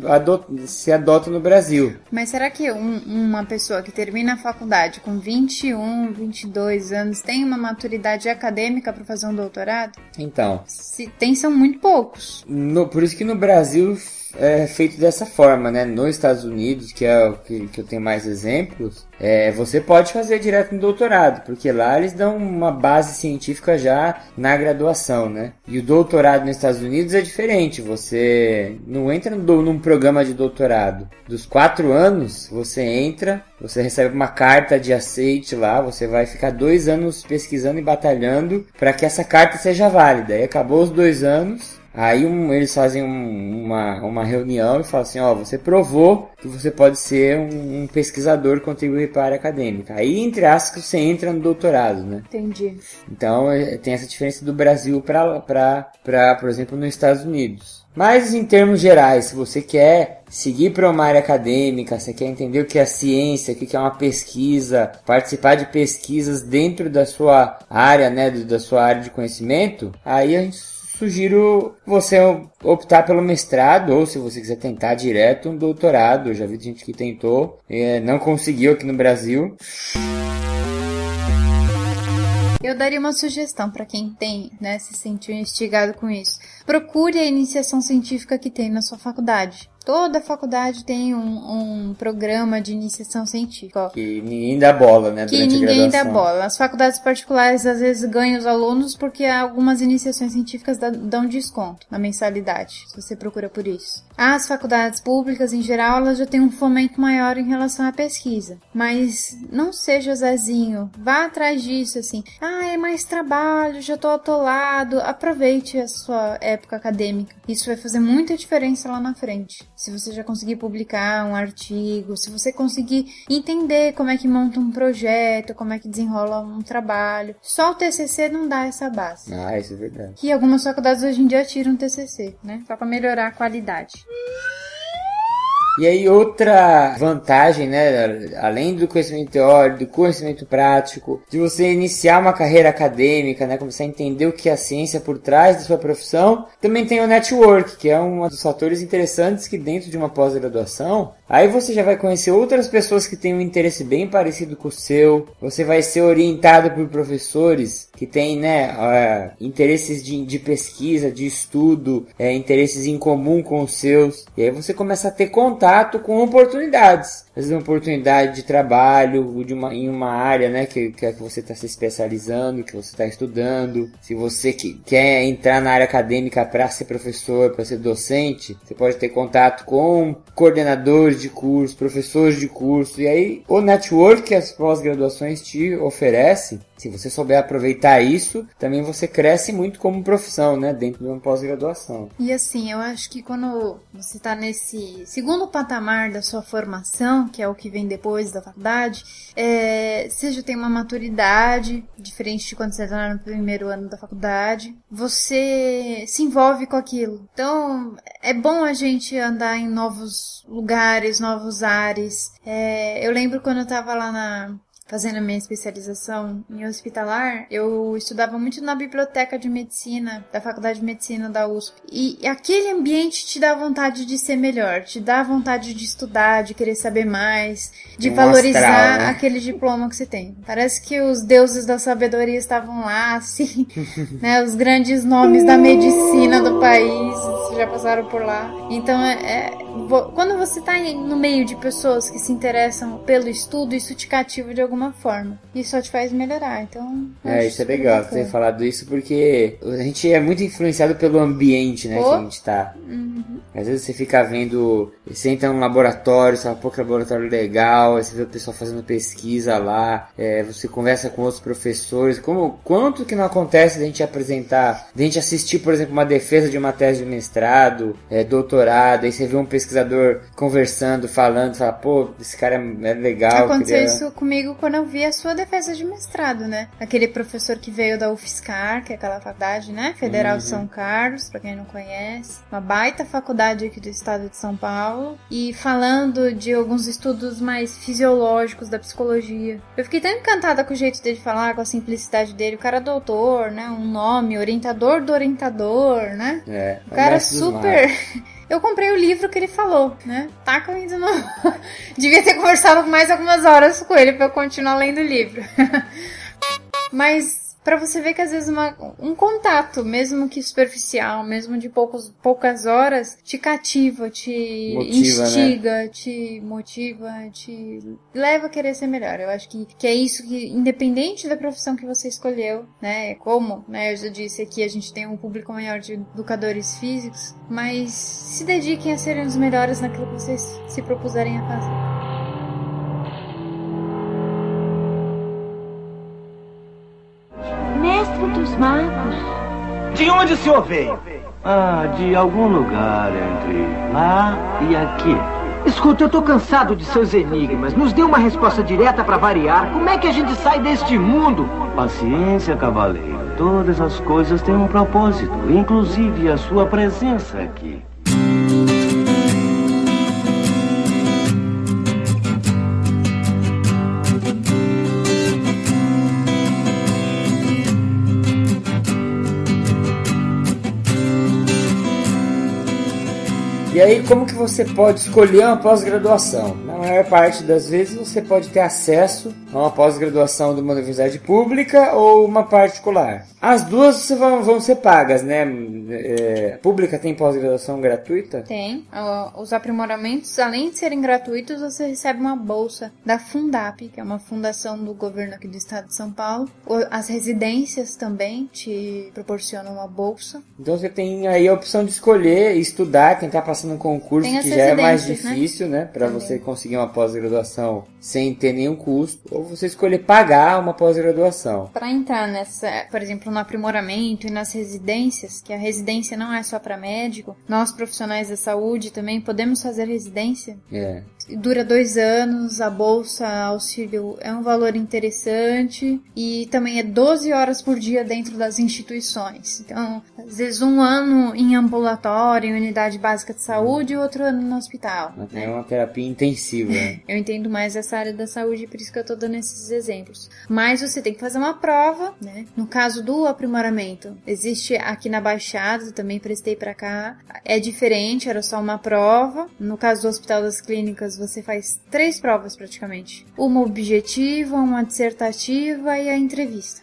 adota, se adota no Brasil. Mas será que um, uma pessoa que termina a faculdade com 21, 22 anos tem uma maturidade acadêmica para fazer um doutorado? Então. Se tem, são muito poucos. No, por isso que no Brasil é feito dessa forma, né? Nos Estados Unidos, que é o que, que eu tenho mais exemplos, é, você pode fazer direto no doutorado, porque lá eles dão uma base científica já na graduação, né? E o doutorado nos Estados Unidos é diferente, você não entra no, num programa de doutorado. Dos quatro anos, você entra, você recebe uma carta de aceite lá, você vai ficar dois anos pesquisando e batalhando para que essa carta seja válida. E acabou os dois anos, Aí um, eles fazem um, uma, uma reunião e falam assim, ó, você provou que você pode ser um, um pesquisador contribuir para a área acadêmica. Aí, entre aspas, você entra no doutorado, né? Entendi. Então, é, tem essa diferença do Brasil para, por exemplo, nos Estados Unidos. Mas, em termos gerais, se você quer seguir para uma área acadêmica, você quer entender o que é ciência, o que é uma pesquisa, participar de pesquisas dentro da sua área, né, da sua área de conhecimento, aí a gente sugiro você optar pelo mestrado ou se você quiser tentar direto um doutorado. Já vi gente que tentou, é, não conseguiu aqui no Brasil. Eu daria uma sugestão para quem tem, né, se sentiu instigado com isso. Procure a iniciação científica que tem na sua faculdade. Toda faculdade tem um, um, programa de iniciação científica. Ó. Que ninguém dá bola, né? Que ninguém dá bola. As faculdades particulares às vezes ganham os alunos porque algumas iniciações científicas dão desconto na mensalidade, se você procura por isso. As faculdades públicas, em geral, elas já têm um fomento maior em relação à pesquisa. Mas não seja Zezinho, vá atrás disso, assim. Ah, é mais trabalho, já tô atolado. Aproveite a sua época acadêmica. Isso vai fazer muita diferença lá na frente se você já conseguir publicar um artigo, se você conseguir entender como é que monta um projeto, como é que desenrola um trabalho. Só o TCC não dá essa base. Ah, isso é verdade. E algumas faculdades hoje em dia tiram TCC, né? Só para melhorar a qualidade. E aí outra vantagem, né, além do conhecimento teórico, do conhecimento prático, de você iniciar uma carreira acadêmica, né, começar a entender o que é a ciência por trás da sua profissão, também tem o network, que é um dos fatores interessantes que dentro de uma pós-graduação, aí você já vai conhecer outras pessoas que têm um interesse bem parecido com o seu, você vai ser orientado por professores que têm, né, uh, interesses de, de, pesquisa, de estudo, é, interesses em comum com os seus, e aí você começa a ter contato contato com oportunidades. Às vezes uma oportunidade de trabalho de uma, em uma área né, que, que, é você está se especializando, que você está estudando. Se você que, quer entrar na área acadêmica para ser professor, para ser docente, você pode ter contato com coordenadores de curso, professores de curso. E aí o network que as pós-graduações te oferecem se você souber aproveitar isso, também você cresce muito como profissão, né? Dentro de uma pós-graduação. E assim, eu acho que quando você está nesse segundo patamar da sua formação, que é o que vem depois da faculdade, é, você já tem uma maturidade, diferente de quando você está no primeiro ano da faculdade, você se envolve com aquilo. Então, é bom a gente andar em novos lugares, novos ares. É, eu lembro quando eu estava lá na, fazendo a minha especialização em hospitalar, eu estudava muito na biblioteca de medicina da Faculdade de Medicina da USP. E aquele ambiente te dá vontade de ser melhor, te dá vontade de estudar, de querer saber mais, de um valorizar astral, né? aquele diploma que você tem. Parece que os deuses da sabedoria estavam lá, assim, né? Os grandes nomes da medicina do país já passaram por lá. Então, é, é quando você está no meio de pessoas que se interessam pelo estudo, isso te cativa de alguma forma. E só te faz melhorar. Então. É, isso é legal você ter falado isso porque a gente é muito influenciado pelo ambiente, né? Oh. Que a gente tá. Uhum. Às vezes você fica vendo. Você entra num laboratório, você fala, pô, que laboratório legal. Aí você vê o pessoal fazendo pesquisa lá. É, você conversa com outros professores. Como, quanto que não acontece a gente apresentar, de a gente assistir, por exemplo, uma defesa de uma tese de mestrado, é, doutorado. Aí você vê um pesquisador conversando, falando, fala, pô, esse cara é, é legal. Aconteceu queria... isso comigo quando eu vi a sua defesa de mestrado, né? Aquele professor que veio da UFSCar, que é aquela faculdade, né? Federal uhum. de São Carlos, pra quem não conhece. Uma baita faculdade aqui do estado de São Paulo e falando de alguns estudos mais fisiológicos da psicologia. Eu fiquei tão encantada com o jeito dele falar, com a simplicidade dele. O cara é doutor, né? Um nome, orientador do orientador, né? É, O cara é super. Eu comprei o livro que ele falou, né? Tá ainda não. Devia ter conversado mais algumas horas com ele pra eu continuar lendo o livro. Mas pra você ver que às vezes uma- um contato, mesmo que superficial, mesmo de poucos, poucas horas, te cativa, te Motiva, né? instiga, te motiva, te leva a querer ser melhor. Eu acho que, que é isso que, independente da profissão que você escolheu, né? Como, né, eu já disse aqui, a gente tem um público maior de educadores físicos, mas se dediquem a serem os melhores naquilo que vocês se propuserem a fazer. Magos. De onde o senhor veio? Ah, de algum lugar entre lá e aqui. Escuta, eu tô cansado de seus enigmas. Nos dê uma resposta direta pra variar. Como é que a gente sai deste mundo? Paciência, cavaleiro. Todas as coisas têm um propósito, inclusive a sua presença aqui. E aí, como que você pode escolher uma pós-graduação? Maior parte das vezes, você pode ter acesso a uma pós-graduação de uma universidade pública ou uma particular. As duas vão, vão ser pagas, né? É, pública tem pós-graduação gratuita? Tem. Os aprimoramentos, além de serem gratuitos, você recebe uma bolsa da Fundap, que é uma fundação do governo aqui do estado de São Paulo. As residências também te proporcionam uma bolsa. Então você tem aí a opção de escolher, estudar, tentar passar num concurso que já é mais né? difícil, né? Pra Também. você conseguir uma pós-graduação sem ter nenhum custo, ou você escolher pagar uma pós-graduação. Para entrar nessa, por exemplo, no aprimoramento e nas residências, que a residência não é só para médico, nós profissionais da saúde também podemos fazer residência. É. Dura dois anos, a bolsa auxílio é um valor interessante e também é 12 horas por dia dentro das instituições. Então, às vezes um ano em ambulatório, em unidade básica de saúde e outro ano no hospital. É uma terapia intensiva. né? Eu entendo mais essa área da saúde, por isso que eu tô dando esses exemplos. Mas você tem que fazer uma prova, né? No caso do aprimoramento, existe aqui na Baixada, também prestei pra cá. É diferente, era só uma prova. No caso do Hospital das Clínicas, você faz três provas praticamente: uma objetiva, uma dissertativa e a entrevista.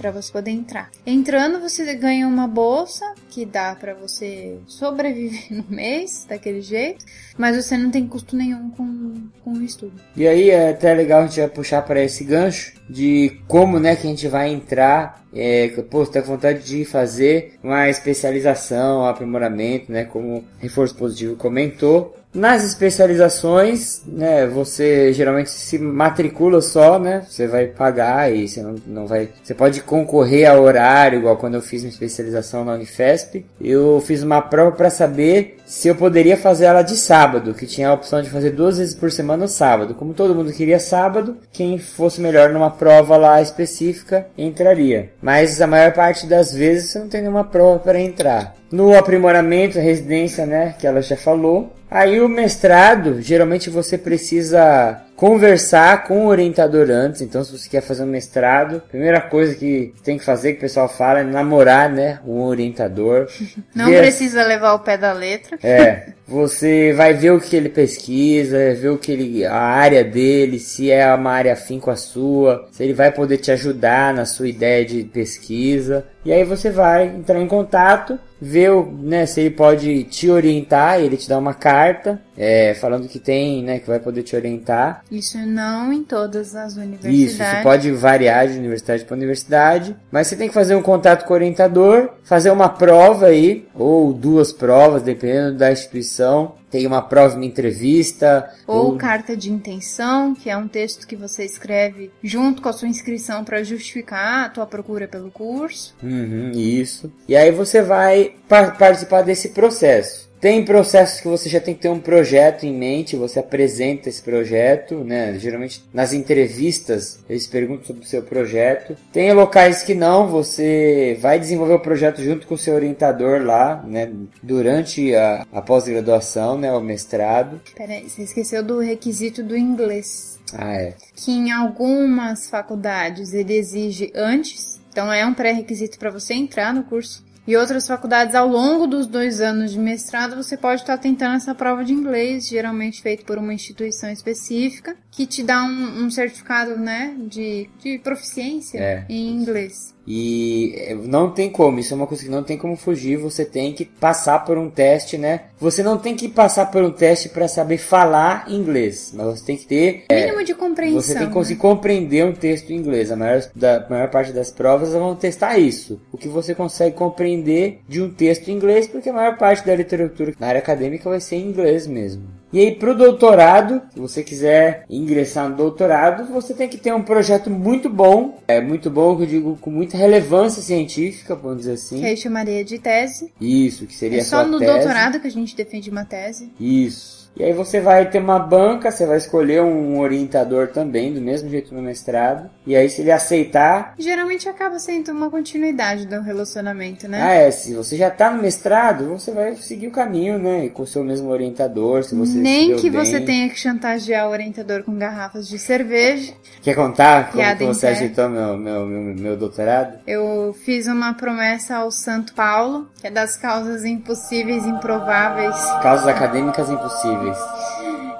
Pra você poder entrar. Entrando, você ganha uma bolsa que dá pra você sobreviver no mês, daquele jeito, mas você não tem custo nenhum com, com o estudo. E aí é até legal a gente puxar para esse gancho de como né, que a gente vai entrar. É, pô, tá com vontade de fazer uma especialização, um aprimoramento, né? Como Reforço Positivo comentou. Nas especializações, né, você geralmente se matricula só, né? Você vai pagar e você não, não vai. Você pode concorrer a horário, igual quando eu fiz minha especialização na Unifesp. Eu fiz uma prova para saber se eu poderia fazer ela de sábado, que tinha a opção de fazer duas vezes por semana no sábado. Como todo mundo queria sábado, quem fosse melhor numa prova lá específica entraria. Mas a maior parte das vezes você não tem nenhuma prova para entrar. No aprimoramento, residência, né, que ela já falou. Aí o mestrado, geralmente você precisa conversar com o orientador antes. Então, se você quer fazer um mestrado, a primeira coisa que tem que fazer, que o pessoal fala, é namorar, né, um orientador. Não Ver- precisa levar o pé da letra. é, você vai ver o que ele pesquisa, ver o que ele, a área dele, se é uma área afim com a sua, se ele vai poder te ajudar na sua ideia de pesquisa. E aí você vai entrar em contato, ver o, né, se ele pode te orientar, ele te dá uma carta, é, falando que tem, né, que vai poder te orientar. Isso não em todas as universidades. Isso, isso pode variar de universidade para universidade, mas você tem que fazer um contato com o orientador, fazer uma prova aí, ou duas provas, dependendo da instituição. Tem uma prova, uma entrevista, Ou carta de intenção, que é um texto que você escreve junto com a sua inscrição para justificar a tua procura pelo curso. Uhum, isso. E aí você vai pa- participar desse processo. Tem processos que você já tem que ter um projeto em mente, você apresenta esse projeto, né? Geralmente nas entrevistas eles perguntam sobre o seu projeto. Tem locais que não, você vai desenvolver o projeto junto com o seu orientador lá, né? Durante a, a pós-graduação, né? O mestrado. Peraí, você esqueceu do requisito do inglês. Ah, é. Que em algumas faculdades ele exige antes, então é um pré-requisito para você entrar no curso. E outras faculdades, ao longo dos dois anos de mestrado, você pode estar tentando essa prova de inglês, geralmente feito por uma instituição específica, que te dá um, um certificado, né, de, de proficiência É. em inglês. E eh, não tem como, isso é uma coisa que não tem como fugir, você tem que passar por um teste, né? Você não tem que passar por um teste para saber falar inglês, mas você tem que ter Mínimo de compreensão. Você tem que né? conseguir compreender um texto em inglês. A maior, da, maior parte das provas vão testar isso. O que você consegue compreender de um texto em inglês, porque a maior parte da literatura na área acadêmica vai ser em inglês mesmo. E aí, pro doutorado, se você quiser ingressar no doutorado, você tem que ter um projeto muito bom. É muito bom, que eu digo, com muita relevância científica, vamos dizer assim. Que aí chamaria de tese. Isso, que seria É só no tese. doutorado que a gente defende uma tese. Isso. E aí você vai ter uma banca, você vai escolher um orientador também, do mesmo jeito no mestrado. E aí se ele aceitar, Geralmente acaba sendo uma continuidade do relacionamento, né? ah é, se você já tá no mestrado, você vai seguir o caminho, né? Com o seu mesmo orientador, se você se Nem deu que bem. você tenha que chantagear o orientador com garrafas de cerveja. Quer contar como que você ajeitou meu, meu, meu, meu doutorado? Eu fiz uma promessa ao Santo Paulo, que é das causas impossíveis, improváveis, Causas acadêmicas impossíveis.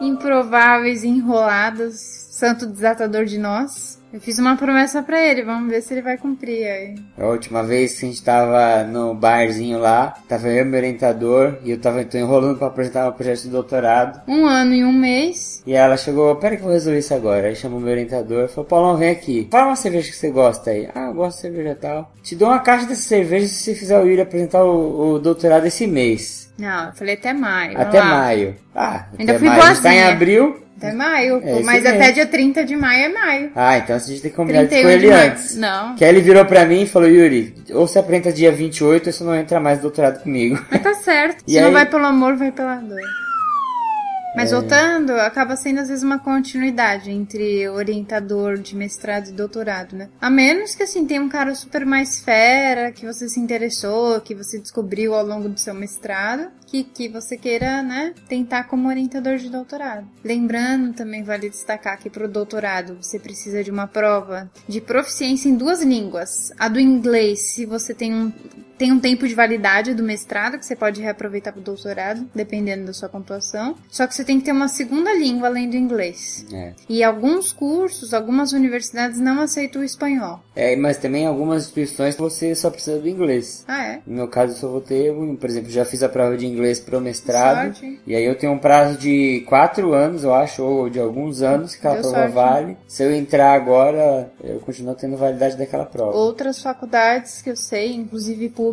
Improváveis, enroladas, santo desatador de nós. Eu fiz uma promessa pra ele, vamos ver se ele vai cumprir aí. A última vez que a gente tava no barzinho lá, tava eu meu orientador, e eu tava tô enrolando pra apresentar meu projeto de doutorado. Um ano e um mês. E ela chegou, pera que eu vou resolver isso agora. Aí chamou meu orientador e falou, Paulão, vem aqui. Fala uma cerveja que você gosta aí. Ah, eu gosto de cerveja tal. Te dou uma caixa dessa cerveja se você fizer o Yuri apresentar o, o doutorado esse mês. Não, eu falei até maio. até maio. Ah, Ainda até fui maio. A gente tá em boazinha. abril. Até maio, É, mas mesmo. até dia 30 de maio é maio. Ah, então a gente tem que combinar isso 31 com ele antes. Não. Que aí ele virou pra mim e falou, Yuri, ou você apresenta dia 28 ou você não entra mais no doutorado comigo. Mas tá certo. E Se aí- não vai pelo amor, vai pela dor. É. Mas voltando, acaba sendo às vezes uma continuidade entre orientador de mestrado e doutorado, né? A menos que assim tenha um cara super mais fera, que você se interessou, que você descobriu ao longo do seu mestrado, que, que você queira, né, tentar como orientador de doutorado. Lembrando, também vale destacar que para o doutorado você precisa de uma prova de proficiência em duas línguas. A do inglês, se você tem um tem um tempo de validade do mestrado que você pode reaproveitar para o doutorado, dependendo da sua pontuação. Só que você tem que ter uma segunda língua além do inglês. É. E alguns cursos, algumas universidades não aceitam o espanhol. É, mas também algumas instituições você só precisa do inglês. Ah, é? No meu caso, eu só vou ter, por exemplo, já fiz a prova de inglês pro mestrado. Sorte. E aí eu tenho um prazo de quatro anos, eu acho, ou de alguns anos que aquela Deu prova sorte, vale. Se eu entrar agora, eu continuo tendo validade daquela prova. Outras faculdades que eu sei, inclusive públicas,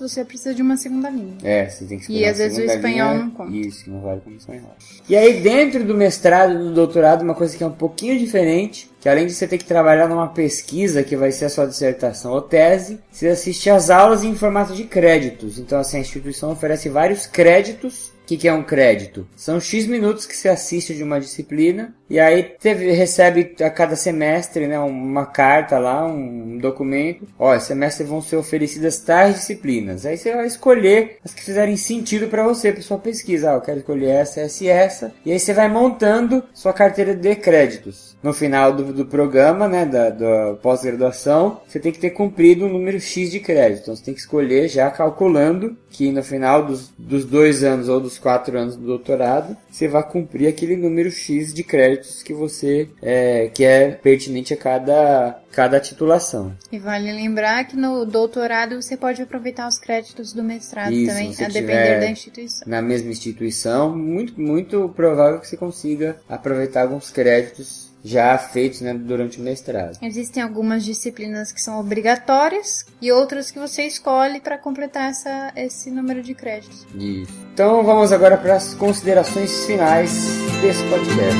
você precisa de uma segunda língua. É, você tem que E escolher às uma vezes o espanhol linha. não conta. Isso, não vale como espanhol. E aí, dentro do mestrado e do doutorado, uma coisa que é um pouquinho diferente, que além de você ter que trabalhar numa pesquisa que vai ser a sua dissertação ou tese, você assiste às aulas em formato de créditos. Então, assim, a instituição oferece vários créditos o que, que é um crédito? São X minutos que você assiste de uma disciplina e aí recebe a cada semestre né, uma carta lá, um documento. Ó, esse semestre vão ser oferecidas tais disciplinas. Aí você vai escolher as que fizerem sentido para você, para sua pesquisa. Ah, eu quero escolher essa, essa e essa. E aí você vai montando sua carteira de créditos. No final do, do programa, né, da, da pós-graduação, você tem que ter cumprido um número X de créditos. Então você tem que escolher já calculando que no final dos, dos dois anos ou dos quatro anos do doutorado, você vai cumprir aquele número X de créditos que você é, que é pertinente a cada, cada titulação. E vale lembrar que no doutorado você pode aproveitar os créditos do mestrado Isso, também, a depender da instituição. Na mesma instituição, muito, muito provável que você consiga aproveitar alguns créditos já feitos né, durante o mestrado. Existem algumas disciplinas que são obrigatórias e outras que você escolhe para completar essa, esse número de créditos. Isso. Então vamos agora para as considerações finais desse podcast.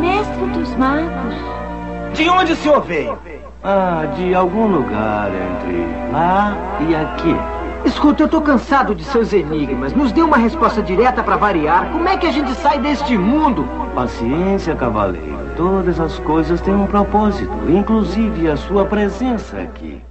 Mestre dos magos, De onde o senhor veio? Ah, de algum lugar entre lá e aqui. Escuta, eu tô cansado de seus enigmas. Nos dê uma resposta direta para variar. Como é que a gente sai deste mundo? Paciência, cavaleiro. Todas as coisas têm um propósito, inclusive a sua presença aqui.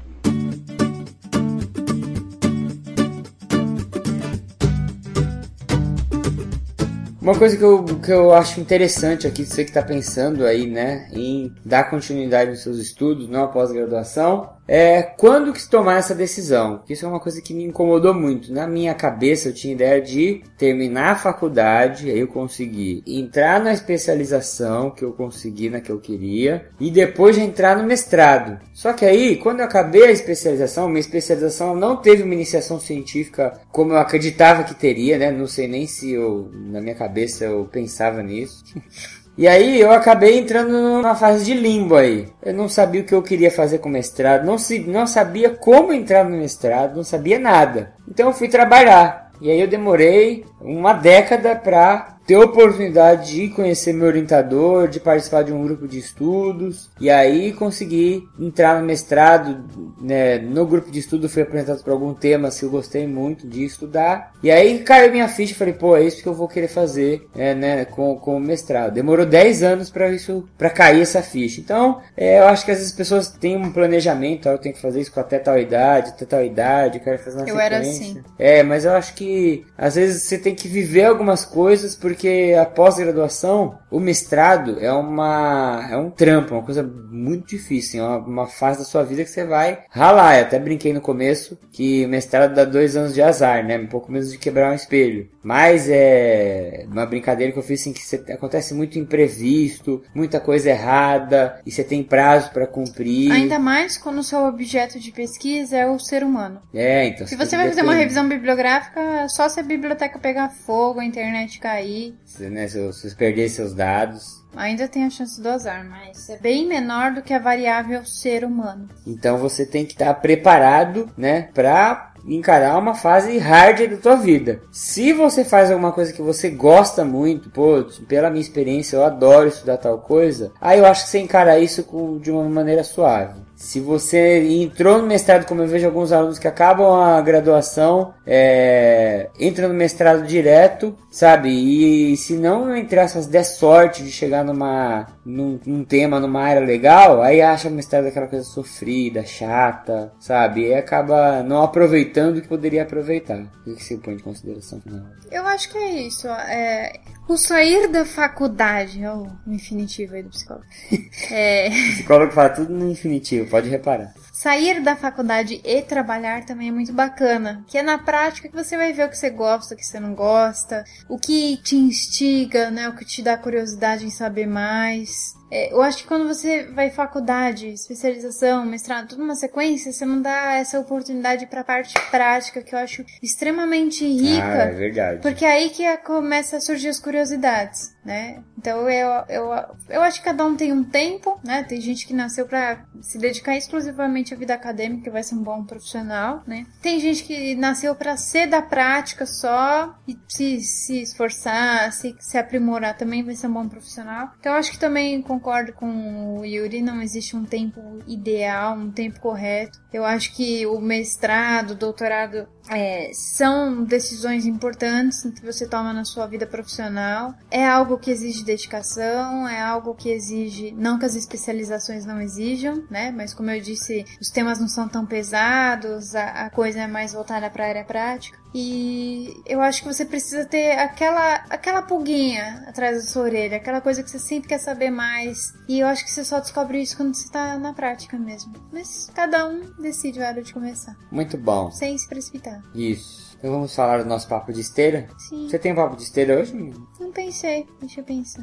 Uma coisa que eu, que eu acho interessante aqui, você que está pensando aí, né, em dar continuidade nos seus estudos, não após graduação, é quando que se tomar essa decisão. Isso é uma coisa que me incomodou muito. Na minha cabeça eu tinha ideia de terminar a faculdade, aí eu consegui entrar na especialização que eu consegui na que eu queria e depois de entrar no mestrado. Só que aí, quando eu acabei a especialização, minha especialização não teve uma iniciação científica como eu acreditava que teria, né? Não sei nem se eu na minha cabeça eu pensava nisso. E aí eu acabei entrando numa fase de limbo aí. Eu não sabia o que eu queria fazer com o mestrado, não, se, não sabia como entrar no mestrado, não sabia nada. Então eu fui trabalhar. E aí eu demorei uma década para ter oportunidade de conhecer meu orientador, de participar de um grupo de estudos e aí consegui entrar no mestrado. Né, no grupo de estudo fui apresentado por algum tema que eu gostei muito de estudar e aí caiu minha ficha falei, pô, é isso que eu vou querer fazer é, né, com, com o mestrado. Demorou 10 anos para isso, para cair essa ficha. Então, é, eu acho que às vezes as pessoas têm um planejamento, eu tenho que fazer isso até tal idade, até tal idade, eu quero fazer uma Eu sequência. era assim. É, mas eu acho que às vezes você tem que viver algumas coisas porque a pós-graduação, o mestrado é uma é um trampo, uma coisa muito difícil, é uma, uma fase da sua vida que você vai ralar. Eu até brinquei no começo que o mestrado dá dois anos de azar, né? Um pouco menos de quebrar um espelho. Mas é uma brincadeira que eu fiz assim que você- acontece muito imprevisto, muita coisa errada e você tem prazo para cumprir. Ainda mais quando o seu objeto de pesquisa é o ser humano. É, então. Se você vai fazer uma revisão bibliográfica, é só se a biblioteca pegar fogo, a internet cair. Se, né, se você perder seus dados. Ainda tem a chance do azar, mas é bem menor do que a variável ser humano. Então você tem que estar preparado, né, pra encarar uma fase hard da tua vida. Se você faz alguma coisa que você gosta muito, pô, pela minha experiência eu adoro estudar tal coisa, aí eu acho que você encara isso com- de uma maneira suave. Se você entrou no mestrado, como eu vejo alguns alunos que acabam a graduação, é, entram no mestrado direto, sabe? E se não entre aspas der sorte de chegar numa num, num tema, numa área legal, aí acha o mestrado aquela coisa sofrida, chata, sabe? E acaba não aproveitando o que poderia aproveitar. O que você põe de consideração final? Eu acho que é isso. É, o sair da faculdade, é o infinitivo aí do psicólogo. É, O psicólogo fala tudo no infinitivo, pode reparar. sair da faculdade e trabalhar também é muito bacana. Que é na prática que você vai ver o que você gosta, o que você não gosta, o que te instiga, né? O que te dá curiosidade em saber mais. É, eu acho que quando você vai faculdade, especialização, mestrado, tudo numa sequência, você não dá essa oportunidade pra parte prática, que eu acho extremamente rica. Ah, é verdade. Porque é aí que a- começa a surgir as curiosidades, né? Então eu, eu, eu acho que cada um tem um tempo, né? Tem gente que nasceu pra se dedicar exclusivamente à vida acadêmica e vai ser um bom profissional, né? Tem gente que nasceu pra ser da prática só e se, se esforçar, se, se aprimorar também vai ser um bom profissional. Então eu acho que também concordo com o Yuri, não existe um tempo ideal, um tempo correto. Eu acho que o mestrado, o doutorado é, são decisões importantes que você toma na sua vida profissional. É algo que exige dedicação, é algo que exige, não que as especializações não exijam, né? Mas como eu disse, os temas não são tão pesados, a, a coisa é mais voltada para a área prática. E eu acho que você precisa ter aquela, aquela pulguinha atrás da sua orelha, aquela coisa que você sempre quer saber mais. E eu acho que você só descobre isso quando você tá na prática mesmo. Mas cada um decide a hora de começar, Muito bom. sem se precipitar. Isso. Então vamos falar do nosso papo de esteira? Sim. Você tem um papo de esteira hoje, menino? Não pensei, deixa eu pensar.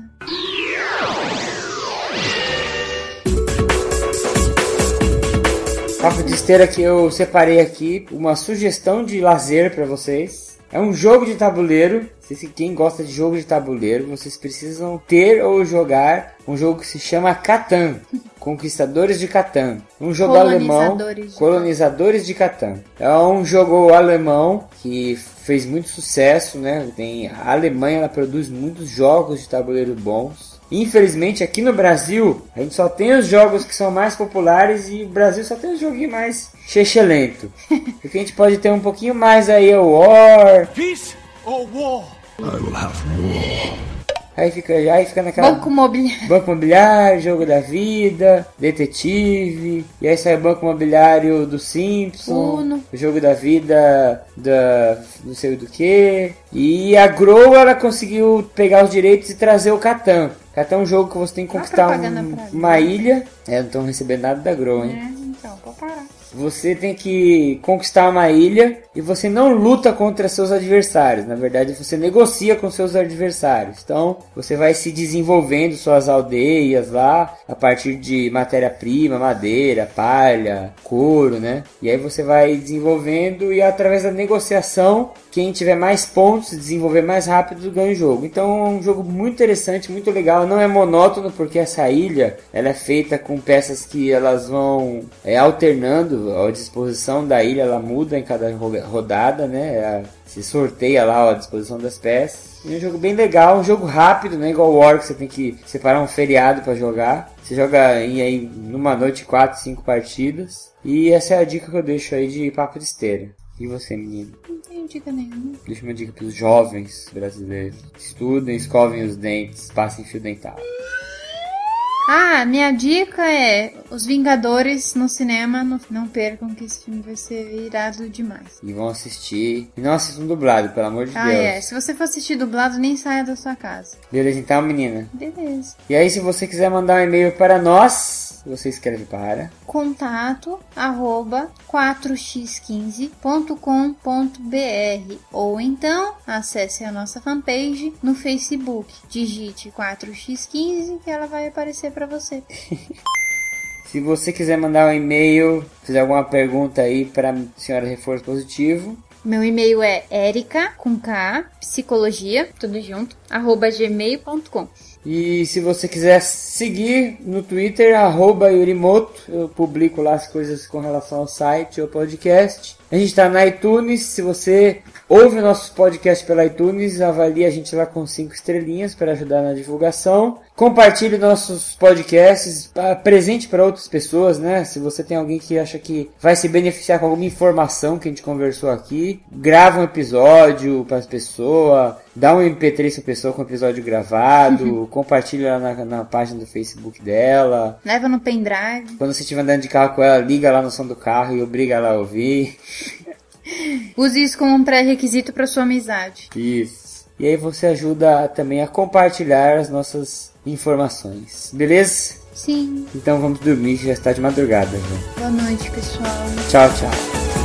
Papo de esteira que eu separei aqui, uma sugestão de lazer pra vocês. É um jogo de tabuleiro. Se quem gosta de jogo de tabuleiro, vocês precisam ter ou jogar um jogo que se chama Catan. Conquistadores de Catan. Um jogo alemão. Colonizadores de Colonizadores de Catan. É um jogo alemão que fez muito sucesso, né? Tem a Alemanha ela produz muitos jogos de tabuleiro bons. Infelizmente, aqui no Brasil, a gente só tem os jogos que são mais populares e o Brasil só tem os joguinhos mais chechelento. Porque a gente pode ter um pouquinho mais aí o War. Peace or war? I will have war. Aí fica, aí fica naquela. Banco imobiliário. Banco imobiliário, jogo da vida, detetive. E aí sai o banco imobiliário do Simpson. Uno. O jogo da vida da. não sei do que. E a Grow ela conseguiu pegar os direitos e trazer o Catan. Catan é um jogo que você tem que conquistar um, uma ilha. É, não estão recebendo nada da Grow, hein? É, então, vou parar. Você tem que conquistar uma ilha e você não luta contra seus adversários. Na verdade, você negocia com seus adversários. Então, você vai se desenvolvendo suas aldeias lá a partir de matéria-prima, madeira, palha, couro, né? E aí você vai desenvolvendo e através da negociação, quem tiver mais pontos, desenvolver mais rápido, ganha o jogo. Então, é um jogo muito interessante, muito legal. Não é monótono porque essa ilha ela é feita com peças que elas vão é, alternando a disposição da ilha ela muda em cada rodada, né? Se sorteia lá a disposição das peças. é um jogo bem legal, um jogo rápido, né? Igual o War, que você tem que separar um feriado para jogar. Você joga em aí numa noite 4, 5 partidas. E essa é a dica que eu deixo aí de papo de esteira. E você, menino? Não tenho dica nenhuma. Deixa uma dica para os jovens brasileiros. Estudem, escovem os dentes, passem fio dental. Ah, minha dica é Os Vingadores no cinema. Não, não percam que esse filme vai ser irado demais. E vão assistir. E não assistam dublado, pelo amor de ah, Deus. Ah, é. Se você for assistir dublado, nem saia da sua casa. Beleza, então, menina? Beleza. E aí, se você quiser mandar um e-mail para nós, você escreve para contato arroba 4x15.com.br ou então acesse a nossa fanpage no Facebook. Digite 4x15 que ela vai aparecer para você. Se você quiser mandar um e-mail, fazer alguma pergunta aí para a senhora Reforço Positivo, meu e-mail é erica com K, psicologia, tudo junto, arroba gmail.com. E se você quiser seguir no Twitter, arroba Yurimoto, eu publico lá as coisas com relação ao site ou podcast. A gente está na iTunes, se você ouve o nosso podcast pela iTunes, avalie a gente lá com cinco estrelinhas para ajudar na divulgação. Compartilhe nossos podcasts, presente para outras pessoas, né? Se você tem alguém que acha que vai se beneficiar com alguma informação que a gente conversou aqui, grava um episódio para as pessoas, dá um MP3 para a pessoa com o episódio gravado, compartilha lá na, na, página do Facebook dela. Leva no pendrive. Quando você estiver andando de carro com ela, liga lá no som do carro e obriga ela a ouvir. Use isso como um pré-requisito para sua amizade. Isso. E aí você ajuda também a compartilhar as nossas informações. Beleza? Sim. Então vamos dormir, já está de madrugada. Boa noite, pessoal. Tchau, tchau.